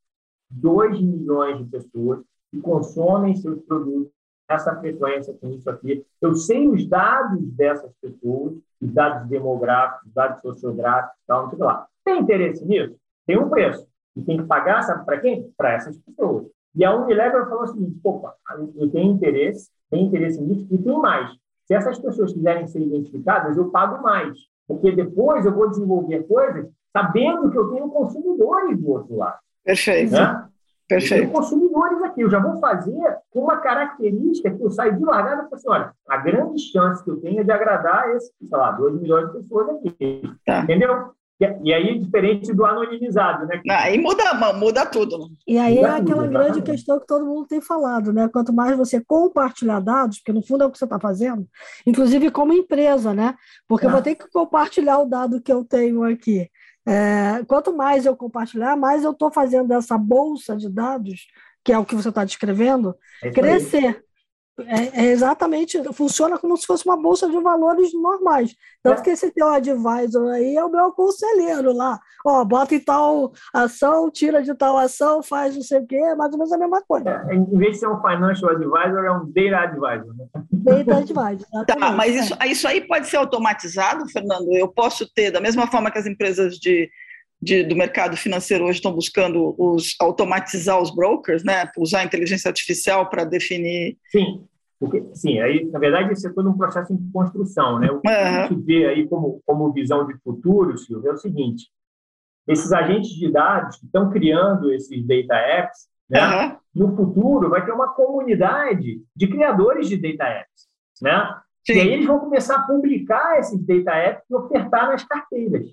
2 milhões de pessoas que consomem seus produtos essa frequência com isso aqui. Eu sei os dados dessas pessoas, os dados demográficos, os dados sociográficos, tal, não sei lá. Tem interesse nisso? Tem um preço. E tem que pagar, sabe para quem? Para essas pessoas. E a Unilever falou o seguinte: opa, eu tenho interesse, tenho interesse nisso, e tem mais. Se essas pessoas quiserem ser identificadas, eu pago mais. Porque depois eu vou desenvolver coisas sabendo que eu tenho consumidores do outro lado. Perfeito. Né? Perfeito. Eu tenho consumidores aqui, eu já vou fazer com uma característica que eu saio de largada e falo assim: olha, a grande chance que eu tenho é de agradar esse, sei lá, 2 milhões de pessoas aqui. Tá. Entendeu? E aí é diferente do anonimizado, né? Aí muda, muda tudo. E aí muda é aquela tudo, grande questão que todo mundo tem falado, né? Quanto mais você compartilhar dados, porque no fundo é o que você está fazendo, inclusive como empresa, né? Porque ah. eu vou ter que compartilhar o dado que eu tenho aqui. É, quanto mais eu compartilhar, mais eu estou fazendo essa bolsa de dados, que é o que você está descrevendo, é crescer. É, é, exatamente, funciona como se fosse uma bolsa de valores normais. Tanto é. que esse teu advisor aí é o meu conselheiro lá. Ó, bota em tal ação, tira de tal ação, faz não sei o quê, é mais ou menos a mesma coisa. É, em vez de ser um financial advisor, é um data advisor. Né? Data advisor. Tá, mas isso, isso aí pode ser automatizado, Fernando? Eu posso ter, da mesma forma que as empresas de de, do mercado financeiro hoje estão buscando os, automatizar os brokers, né? usar a inteligência artificial para definir. Sim, porque, sim, aí, na verdade, isso é todo um processo de construção. Né? O que uhum. a gente vê aí como, como visão de futuro, Silvio, é o seguinte: esses agentes de dados que estão criando esses data apps, né? Uhum. no futuro vai ter uma comunidade de criadores de data apps. Né? Sim. E aí eles vão começar a publicar esses data apps e ofertar nas carteiras.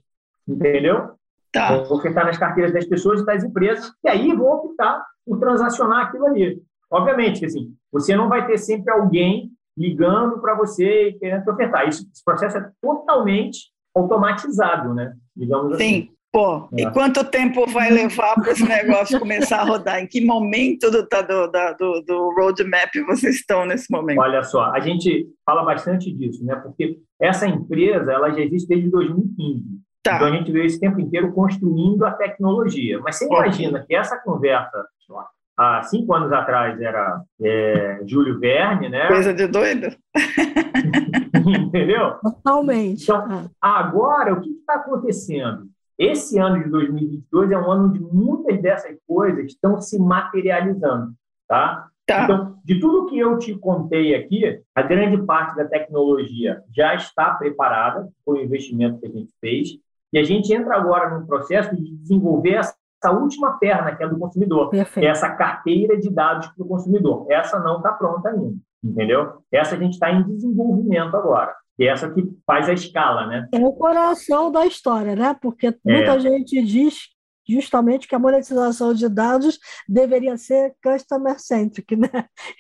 Entendeu? Tá. Vou ofertar nas carteiras das pessoas e das empresas, e aí vou optar por transacionar aquilo ali. Obviamente, assim, você não vai ter sempre alguém ligando para você e querendo te ofertar. Isso, esse processo é totalmente automatizado, né? Digamos Sim. Assim. Pô, é. e quanto tempo vai levar para esse negócio começar a rodar? Em que momento do, do, do, do roadmap vocês estão nesse momento? Olha só, a gente fala bastante disso, né? Porque essa empresa ela já existe desde 2015. Tá. Então a gente veio esse tempo inteiro construindo a tecnologia. Mas você imagina que essa conversa há cinco anos atrás era é, Júlio Verne, né? Coisa de doido. Entendeu? Totalmente. Então, agora, o que está acontecendo? Esse ano de 2022 é um ano onde muitas dessas coisas estão se materializando, tá? Tá. Então, de tudo que eu te contei aqui, a grande parte da tecnologia já está preparada com o investimento que a gente fez. E a gente entra agora num processo de desenvolver essa última perna, que é do consumidor, Perfeito. é essa carteira de dados para o consumidor. Essa não está pronta ainda, entendeu? Essa a gente está em desenvolvimento agora. E essa que faz a escala, né? É o coração da história, né? Porque muita é. gente diz justamente que a monetização de dados deveria ser customer centric, né?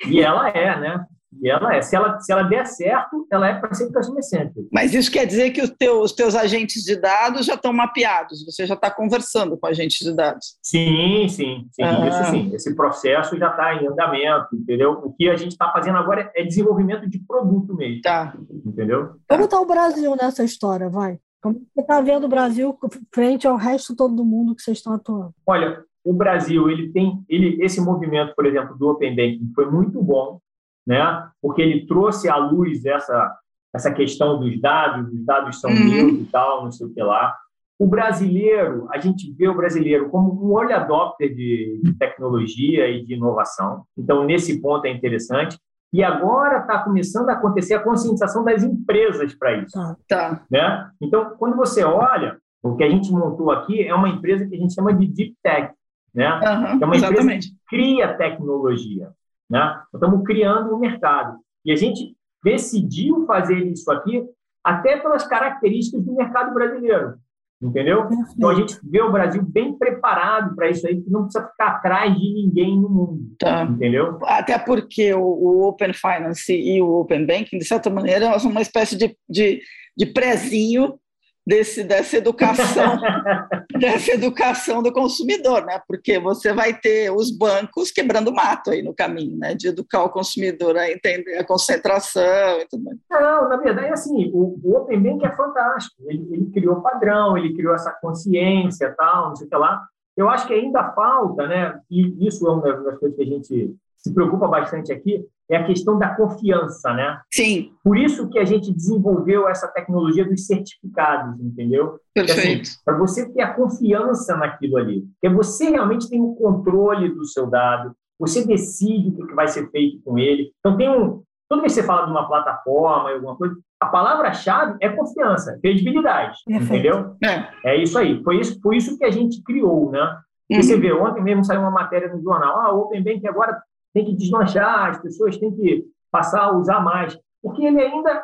E ela é, né? E ela é. Se ela, se ela der certo, ela é para ser customer centric. Mas isso quer dizer que os teus, os teus agentes de dados já estão mapeados, você já está conversando com agentes de dados. Sim, sim, sim. Ah. Isso sim. Esse processo já está em andamento, entendeu? O que a gente está fazendo agora é desenvolvimento de produto mesmo. Tá. Entendeu? Como está o Brasil nessa história, vai? Como você está vendo o Brasil frente ao resto todo do mundo que vocês estão atuando? Olha, o Brasil ele tem ele esse movimento, por exemplo, do Open Banking foi muito bom né? Porque ele trouxe à luz essa essa questão dos dados, os dados são uhum. meus e tal, não sei o que lá. O brasileiro, a gente vê o brasileiro como um olho adopter de, de tecnologia e de inovação. Então, nesse ponto é interessante. E agora está começando a acontecer a conscientização das empresas para isso. Tá. tá. Né? Então, quando você olha, o que a gente montou aqui é uma empresa que a gente chama de Deep Tech, né? Uhum, é uma exatamente. empresa que cria tecnologia. Né? Estamos criando o um mercado. E a gente decidiu fazer isso aqui até pelas características do mercado brasileiro. Entendeu? Então a gente vê o Brasil bem preparado para isso aí, que não precisa ficar atrás de ninguém no mundo. Tá. Entendeu? Até porque o, o, Open Finance e o Open Banking, de certa maneira, são uma espécie de, de, de prezinho desse, dessa educação dessa educação do consumidor, né? Porque você vai ter os bancos quebrando mato aí no caminho, né? De educar o consumidor a entender a concentração e tudo mais. Não, na verdade, assim, o, o Open Bank é fantástico. Ele, ele criou padrão, ele criou essa consciência, tal, não sei o que lá. Eu acho que ainda falta, né? E isso é uma das coisas que a gente se preocupa bastante aqui é a questão da confiança, né? Sim. Por isso que a gente desenvolveu essa tecnologia dos certificados, entendeu? Perfeito. Assim, Para você ter a confiança naquilo ali. Porque você realmente tem o controle do seu dado, você decide o que vai ser feito com ele. Então, tem um. Toda vez que você fala de uma plataforma, alguma coisa, a palavra-chave é confiança, credibilidade, Perfeito. entendeu? É. é isso aí. Foi isso, foi isso que a gente criou, né? Uhum. Você vê, ontem mesmo saiu uma matéria no jornal, ah, o Open Bank agora tem que deslanchar, as pessoas têm que passar a usar mais, porque ele ainda,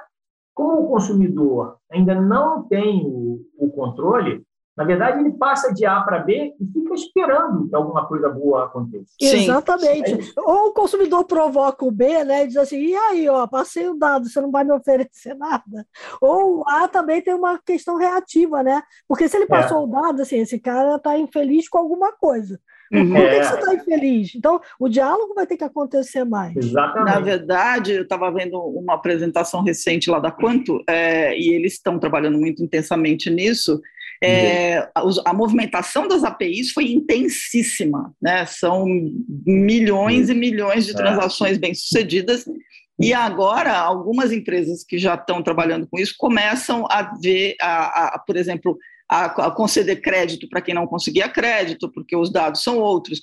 como o consumidor ainda não tem o, o controle, na verdade, ele passa de A para B e fica esperando que alguma coisa boa aconteça. Sim. Exatamente. É Ou o consumidor provoca o B, né? E diz assim: e aí, ó, passei o dado, você não vai me oferecer nada. Ou o A também tem uma questão reativa, né? Porque se ele é. passou é. o dado, assim, esse cara está infeliz com alguma coisa. Uhum. Por que, é. você está infeliz? Então, o diálogo vai ter que acontecer mais. Exatamente. Na verdade, eu estava vendo uma apresentação recente lá da Quanto, é, e eles estão trabalhando muito intensamente nisso. É, a, a, movimentação das APIs foi intensíssima, né? São milhões e milhões de é. transações bem-sucedidas. E agora, algumas empresas que já estão trabalhando com isso começam a ver, a, a por exemplo, a, a conceder crédito para quem não conseguia crédito, porque os dados são outros.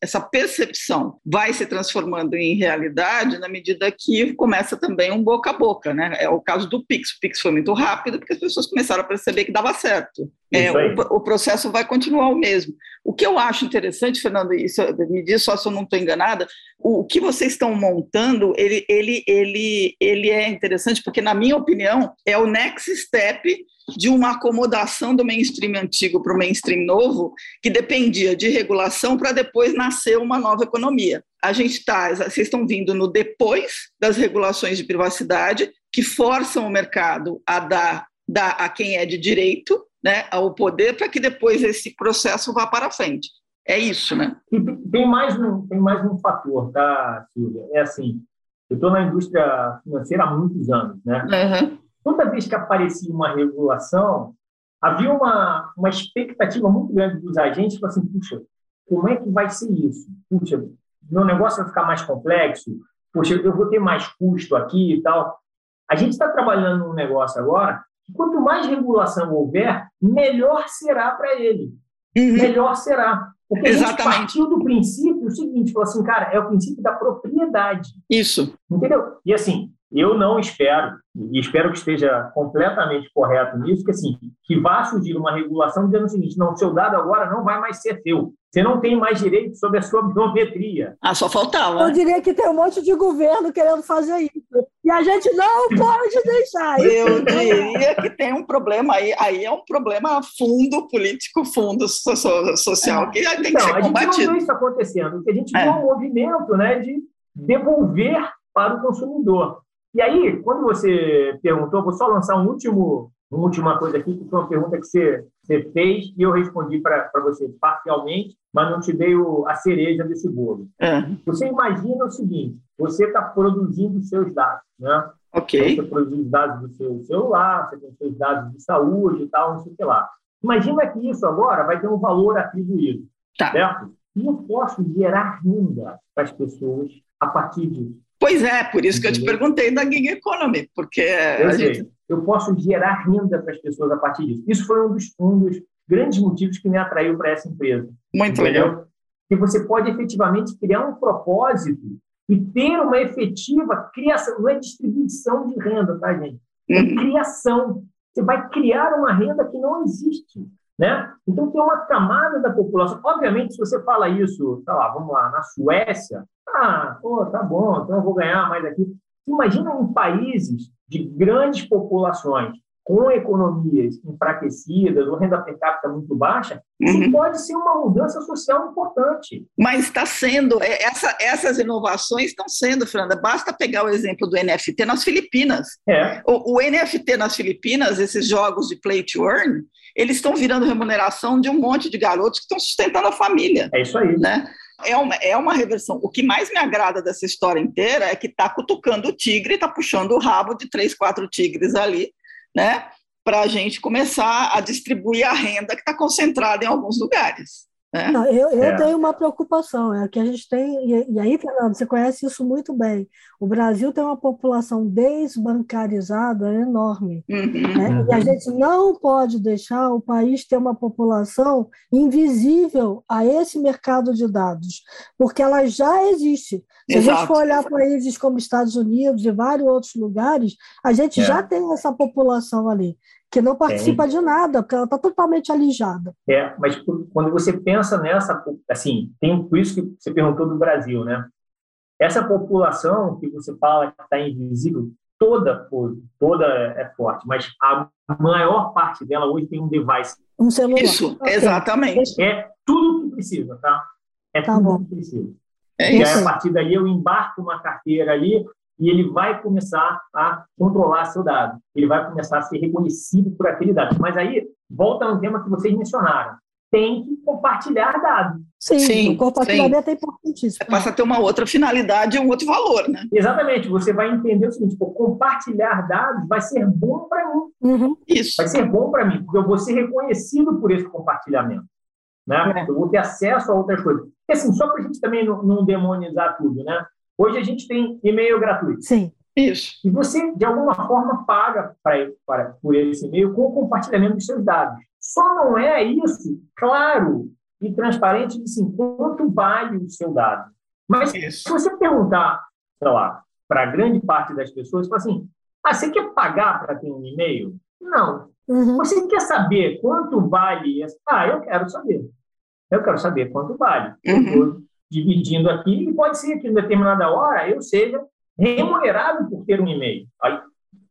Essa percepção vai se transformando em realidade na medida que começa também um boca a boca. Né? É o caso do Pix. O Pix foi muito rápido porque as pessoas começaram a perceber que dava certo. É, o, o, processo vai continuar o mesmo. O que eu acho interessante, Fernando, isso, me diz só se eu não estou enganada, o, o, que vocês estão montando, ele, ele, ele, ele é interessante porque, na minha opinião, é o next step de uma acomodação do mainstream antigo para o mainstream novo, que dependia de regulação para depois nascer uma nova economia. A gente está, vocês estão vindo no depois das regulações de privacidade, que forçam o mercado a dar, dar a quem é de direito, né, ao poder, para que depois esse processo vá para frente. É isso, né? E tem mais um, tem mais um fator, tá, Silvia? É assim, eu estou na indústria financeira há muitos anos, né? Uhum toda vez que aparecia uma regulação, havia uma, uma expectativa muito grande dos agentes, tipo assim, puxa, como é que vai ser isso? Puxa, meu negócio vai ficar mais complexo, puxa, eu vou ter mais custo aqui e tal. A gente está trabalhando num negócio agora que quanto mais regulação houver, melhor será para ele. Uhum. Melhor será. Porque Exatamente. a gente partiu do princípio o seguinte, falou assim, cara, é o princípio da propriedade. Isso. Entendeu? E assim, eu não espero, e espero que esteja completamente correto nisso, que assim, que vá surgir uma regulação dizendo o seguinte: não, seu dado agora não vai mais ser seu. Você não tem mais direito sobre a sua biometria. Ah, só faltava. Eu diria que tem um monte de governo querendo fazer isso. E a gente não pode deixar. Eu diria que tem um problema aí. Aí é um problema fundo político, fundo social, é. que tem então, que ser combatido. A gente não vê isso acontecendo, porque a gente é. viu um movimento né, de devolver para o consumidor. E aí, quando você perguntou, vou só lançar um último, uma última coisa aqui, que foi uma pergunta que você, você fez e eu respondi para você parcialmente, mas não te dei o, a cereja desse bolo. É. Você imagina o seguinte: você está produzindo seus dados, né? Ok. Você produz os dados do seu celular, você tem seus dados de saúde e tal, não sei o que lá. Imagina que isso agora vai ter um valor atribuído, tá. certo? E eu posso gerar renda para as pessoas a partir disso. Pois é, por isso que eu te perguntei da gig economy, porque eu, gente... eu posso gerar renda para as pessoas a partir disso. Isso foi um dos, um dos grandes motivos que me atraiu para essa empresa. Muito entendeu? legal. Que você pode efetivamente criar um propósito e ter uma efetiva criação, não é distribuição de renda, tá, gente? É uhum. criação. Você vai criar uma renda que não existe. Né? Então, tem uma camada da população. Obviamente, se você fala isso, sei lá, vamos lá, na Suécia, ah, pô, tá bom, então eu vou ganhar mais aqui. Imagina em países de grandes populações, com economias enfraquecidas, ou renda per capita muito baixa, isso uhum. pode ser uma mudança social importante. Mas está sendo, é, essa, essas inovações estão sendo, Fernanda. Basta pegar o exemplo do NFT nas Filipinas. É. O, o NFT nas Filipinas, esses jogos de play to earn, eles estão virando remuneração de um monte de garotos que estão sustentando a família. É isso aí. Né? É uma, é uma reversão. O que mais me agrada dessa história inteira é que está cutucando o tigre, está puxando o rabo de três, quatro tigres ali, né? Para a gente começar a distribuir a renda que está concentrada em alguns lugares. É? Não, eu, eu é. tenho uma preocupação, é que a gente tem, e, e, aí, Fernando, você conhece isso muito bem. O Brasil tem uma população desbancarizada enorme. Uhum. Né? E a gente não pode deixar o país ter uma população invisível a esse mercado de dados, porque ela já existe. Se Exato. a gente for olhar países como Estados Unidos e vários outros lugares, a gente é. já tem essa população ali que não participa tem. de nada, porque ela está totalmente alijada. É, mas quando você pensa nessa, assim, tem por isso que você perguntou do Brasil, né? Essa população que você fala que está invisível, toda, toda é forte, mas a maior parte dela hoje tem um device. Um celular. Isso, okay. exatamente. É tudo que precisa, tá? É tá tudo bom. que precisa. É e aí, a partir dali, eu embarco uma carteira ali, e ele vai começar a controlar seu dado, ele vai começar a ser reconhecido por aquele dado. Mas aí, volta no tema que vocês mencionaram, tem que compartilhar dados. Sim, sim o compartilhamento sim. é importantíssimo. É, passa a ter uma outra finalidade, um outro valor, né? Exatamente, você vai entender o seguinte, pô, compartilhar dados vai ser bom para mim. Uhum. Isso. Vai ser bom para mim, porque eu vou ser reconhecido por esse compartilhamento. Né? É. Eu vou ter acesso a outras coisas. E assim, só para a gente também não, não demonizar tudo, né? Hoje a gente tem e-mail gratuito. Sim. Isso. E você, de alguma forma, paga para, para, por esse e-mail com o compartilhamento dos seus dados. Só não é isso, claro e transparente, de assim, quanto vale o seu dado. Mas isso. se você perguntar, sei lá, para grande parte das pessoas, fala assim, ah, você quer pagar para ter um e-mail? Não. Uhum. Você quer saber quanto vale? Ah, eu quero saber. Eu quero saber quanto vale. Uhum dividindo aqui, e pode ser que em determinada hora eu seja remunerado por ter um e-mail. Aí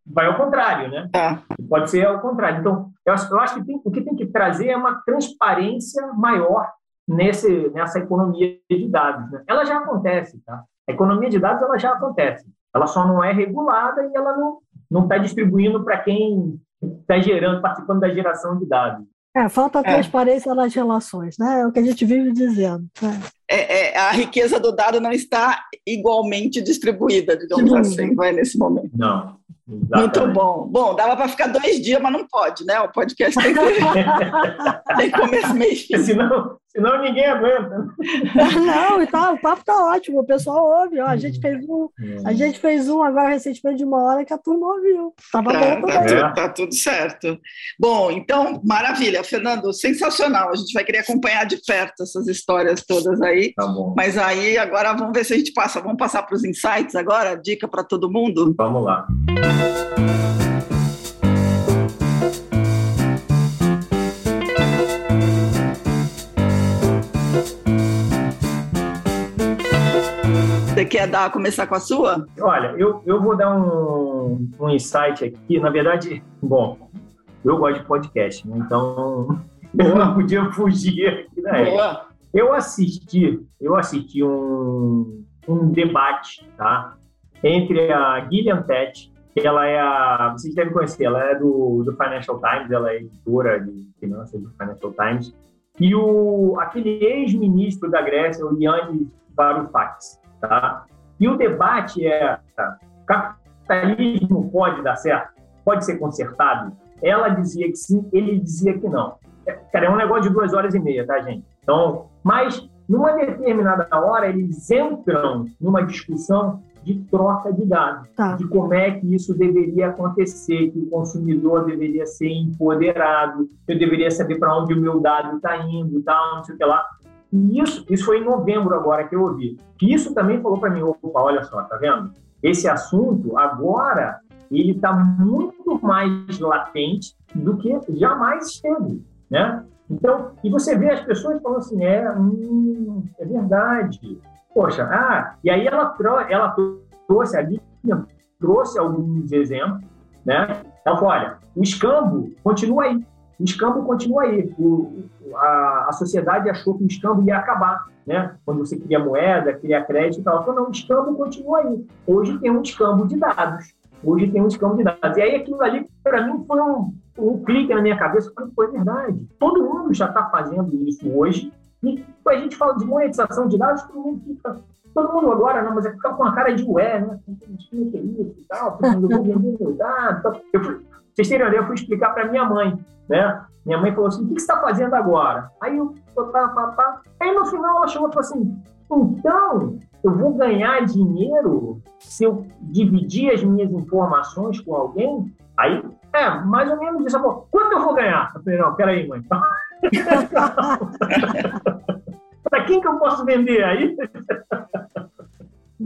vai ao contrário, né? É. Pode ser ao contrário. Então, eu acho, eu acho que tem, o que tem que trazer é uma transparência maior nesse, nessa economia de dados. Né? Ela já acontece, tá? A economia de dados ela já acontece. Ela só não é regulada e ela não está distribuindo para quem está gerando, participando da geração de dados. É, falta é. transparência é. nas relações, né? É o que a gente vive dizendo. Né? É, é, a riqueza do dado não está igualmente distribuída, digamos Sim. assim, vai nesse momento. Não. Exatamente. Muito bom. Bom, dava para ficar dois dias, mas não pode, né? O podcast tem que, tem começo, meio fim. Senão, senão ninguém aguenta. Não, e tá, o papo tá ótimo, o pessoal ouve. Ó, a, gente fez um, a gente fez um agora recentemente de uma hora que a turma ouviu. Tava tá, bom tá, tudo, tá tudo certo. Bom, então, maravilha. Fernando, sensacional. A gente vai querer acompanhar de perto essas histórias todas aí. Tá bom. Mas aí, agora vamos ver se a gente passa. Vamos passar para os insights agora? Dica para todo mundo? Vamos lá. Você quer dar, começar com a sua? Olha, eu, eu vou dar um, um insight aqui. Na verdade, bom, eu gosto de podcast, né? então eu não podia fugir aqui da época. Eu assisti, eu assisti um, um debate, tá? Entre a Gillian Tett, que ela é a, vocês devem conhecer, ela é do, do Financial Times, ela é editora de finanças do Financial Times, e o aquele ex-ministro da Grécia, o Yannis Varoufakis. Tá? E o debate é: capitalismo pode dar certo? Pode ser consertado? Ela dizia que sim, ele dizia que não. É, cara, é um negócio de duas horas e meia, tá, gente? Então, mas numa determinada hora eles entram numa discussão de troca de dados, tá. de como é que isso deveria acontecer, que o consumidor deveria ser empoderado, eu deveria saber para onde o meu dado está indo, tal, não sei o que lá. E isso, isso foi em novembro agora que eu ouvi. Que isso também falou para mim, opa, olha só, tá vendo? Esse assunto agora ele está muito mais latente do que jamais esteve, né? Então, e você vê as pessoas falando assim, é, hum, é verdade. Poxa, ah, e aí ela, ela trouxe ali, trouxe alguns exemplos, né? Falou, olha, o escambo continua aí, o escambo continua aí. O, a, a sociedade achou que o escambo ia acabar, né? Quando você cria moeda, cria crédito e tal. Falou, não, o escambo continua aí. Hoje tem um escambo de dados. Hoje tem um escambo de dados. E aí aquilo ali, para mim, foi um, um clique na minha cabeça. Falei, foi verdade. Todo mundo já está fazendo isso hoje. E a gente fala de monetização de dados, todo mundo fica todo mundo agora, não, mas é ficar com a cara de ué, né? O que é isso e tal? Eu vou vender meu dado. Eu fui, vocês terem ideia, eu fui explicar para minha mãe, né? Minha mãe falou assim, o que, você está fazendo agora? Aí eu, pá, pá, pá. Aí no final ela chegou e falou assim, então, eu vou ganhar dinheiro se eu dividir as minhas informações com alguém? Aí, é, mais ou menos isso. Quanto eu vou ganhar? Eu falei, não, peraí, mãe. Para quem que eu posso vender aí?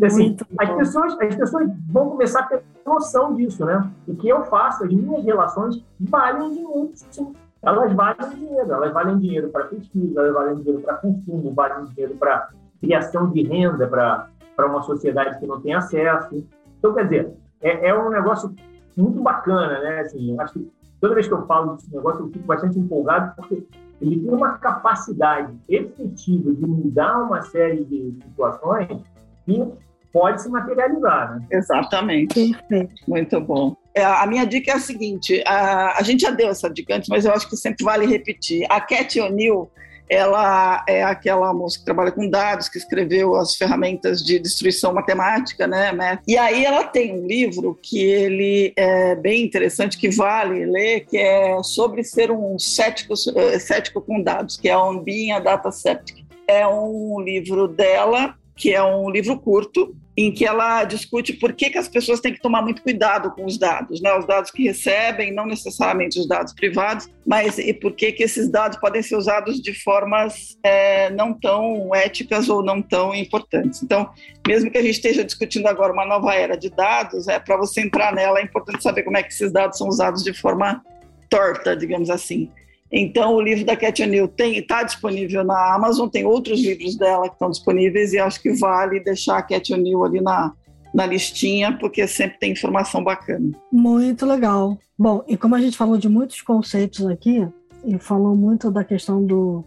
assim, as pessoas, as pessoas vão começar a ter noção disso, né? O que eu faço, as minhas relações valem dinheiro, sim. Elas valem dinheiro, elas valem dinheiro para pesquisa, elas valem dinheiro para consumo, valem dinheiro para criação de renda para uma sociedade que não tem acesso. Então, quer dizer, é, é um negócio muito bacana, né? Assim, acho que toda vez que eu falo desse negócio, eu fico bastante empolgado, porque ele tem uma capacidade efetiva de mudar uma série de situações que pode se materializar, né? Exatamente. Perfeito. Muito bom. É, a minha dica é a seguinte: a, a gente já deu essa dica antes, mas eu acho que sempre vale repetir. A Cat O'Neill ela é aquela moça que trabalha com dados, que escreveu as ferramentas de destruição matemática, né? E aí ela tem um livro que ele é bem interessante, que vale ler, que é sobre ser um cético, eh, cético com dados, que é On Being a Data Septic. É um livro dela, que é um livro curto, em que ela discute por que, que as pessoas têm que tomar muito cuidado com os dados, né? os dados que recebem, não necessariamente os dados privados, mas e por que, que esses dados podem ser usados de formas é, não tão éticas ou não tão importantes. Então, mesmo que a gente esteja discutindo agora uma nova era de dados, é para você entrar nela é importante saber como é que esses dados são usados de forma torta, digamos assim. Então, o livro da Cat O'Neill está disponível na Amazon, tem outros livros dela que estão disponíveis e acho que vale deixar a Cat O'Neill ali na, na listinha, porque sempre tem informação bacana. Muito legal. Bom, e como a gente falou de muitos conceitos aqui, e falou muito da questão do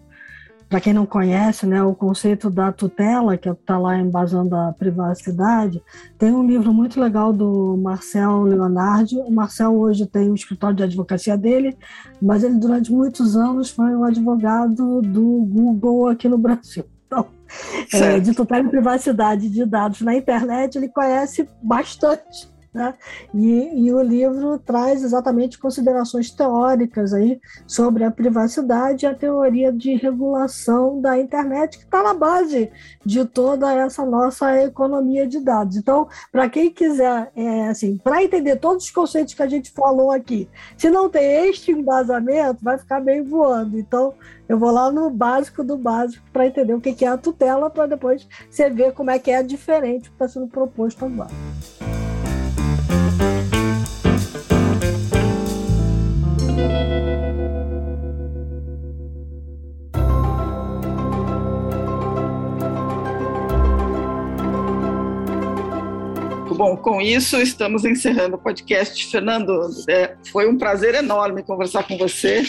para quem não conhece, né, o conceito da tutela, que está lá embasando a privacidade, tem um livro muito legal do Marcel Leonardi. O Marcel hoje tem o escritório de advocacia dele, mas ele durante muitos anos foi o advogado do Google aqui no Brasil. Então, é, de tutela e privacidade de dados na internet, ele conhece bastante né? E, e, o livro traz exatamente considerações teóricas aí sobre a privacidade e a teoria de regulação da internet, que está na base de toda essa nossa economia de dados. Então, para quem quiser, é, assim, para entender todos os conceitos que a gente falou aqui, se não tem este embasamento, vai ficar meio voando. Então, eu vou lá no básico do básico para entender o que é a tutela, para depois você ver como é que é diferente do que está sendo proposto agora. Bom, com isso estamos encerrando o podcast. Fernando, é, foi um prazer enorme conversar com você.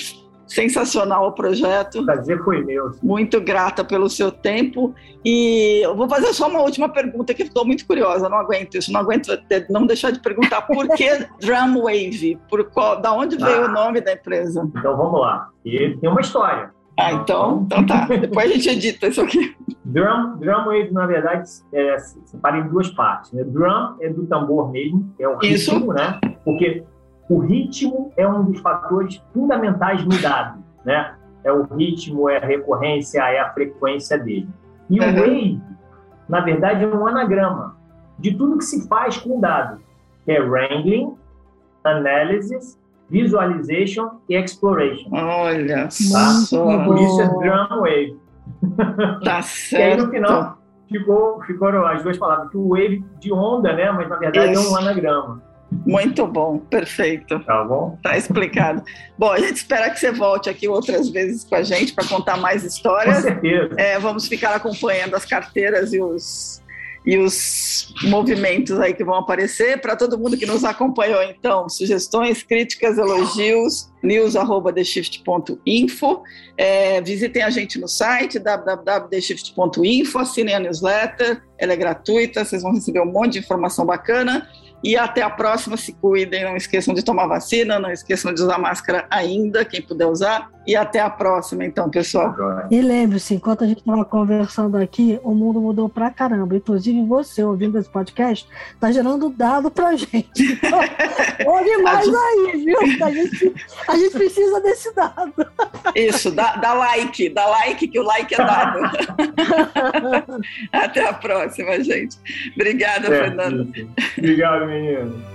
Sensacional o projeto. O prazer foi meu. Muito grata pelo seu tempo. E eu vou fazer só uma última pergunta que estou muito curiosa, não aguento isso, não aguento não deixar de perguntar por que Drumwave? Por qual, da onde veio ah, o nome da empresa? Então vamos lá. E tem uma história. Ah, então, então tá. Depois a gente edita isso aqui. Drum, drum wave, na verdade, é, se separa em duas partes. Né? Drum é do tambor mesmo, é o isso. ritmo, né? Porque o ritmo é um dos fatores fundamentais no dado, né? É o ritmo, é a recorrência, é a frequência dele. E uhum. o wave, na verdade, é um anagrama de tudo que se faz com o dado, que é wrangling, analysis, visualization e exploration. Olha tá? só. Por isso é drum wave. Tá certo. e aí no final ficou, ficaram as duas palavras, que o wave de onda, né? Mas na verdade isso. é um anagrama. Muito bom, perfeito. Tá bom? Tá explicado. bom, a gente espera que você volte aqui outras vezes com a gente para contar mais histórias. Com certeza. É, vamos ficar acompanhando as carteiras e os e os movimentos aí que vão aparecer. Para todo mundo que nos acompanhou, então, sugestões, críticas, elogios, news.theshift.info. É, visitem a gente no site www.theshift.info, assinem a newsletter, ela é gratuita, vocês vão receber um monte de informação bacana. E até a próxima, se cuidem, não esqueçam de tomar vacina, não esqueçam de usar máscara ainda, quem puder usar. E até a próxima, então, pessoal. E lembre-se, enquanto a gente estava conversando aqui, o mundo mudou pra caramba. Inclusive, você ouvindo esse podcast, está gerando dado pra gente. ouve mais aí, viu? A gente, a gente precisa desse dado. Isso, dá, dá like, dá like, que o like é dado. até a próxima, gente. Obrigada, é, Fernando. Obrigado, menino.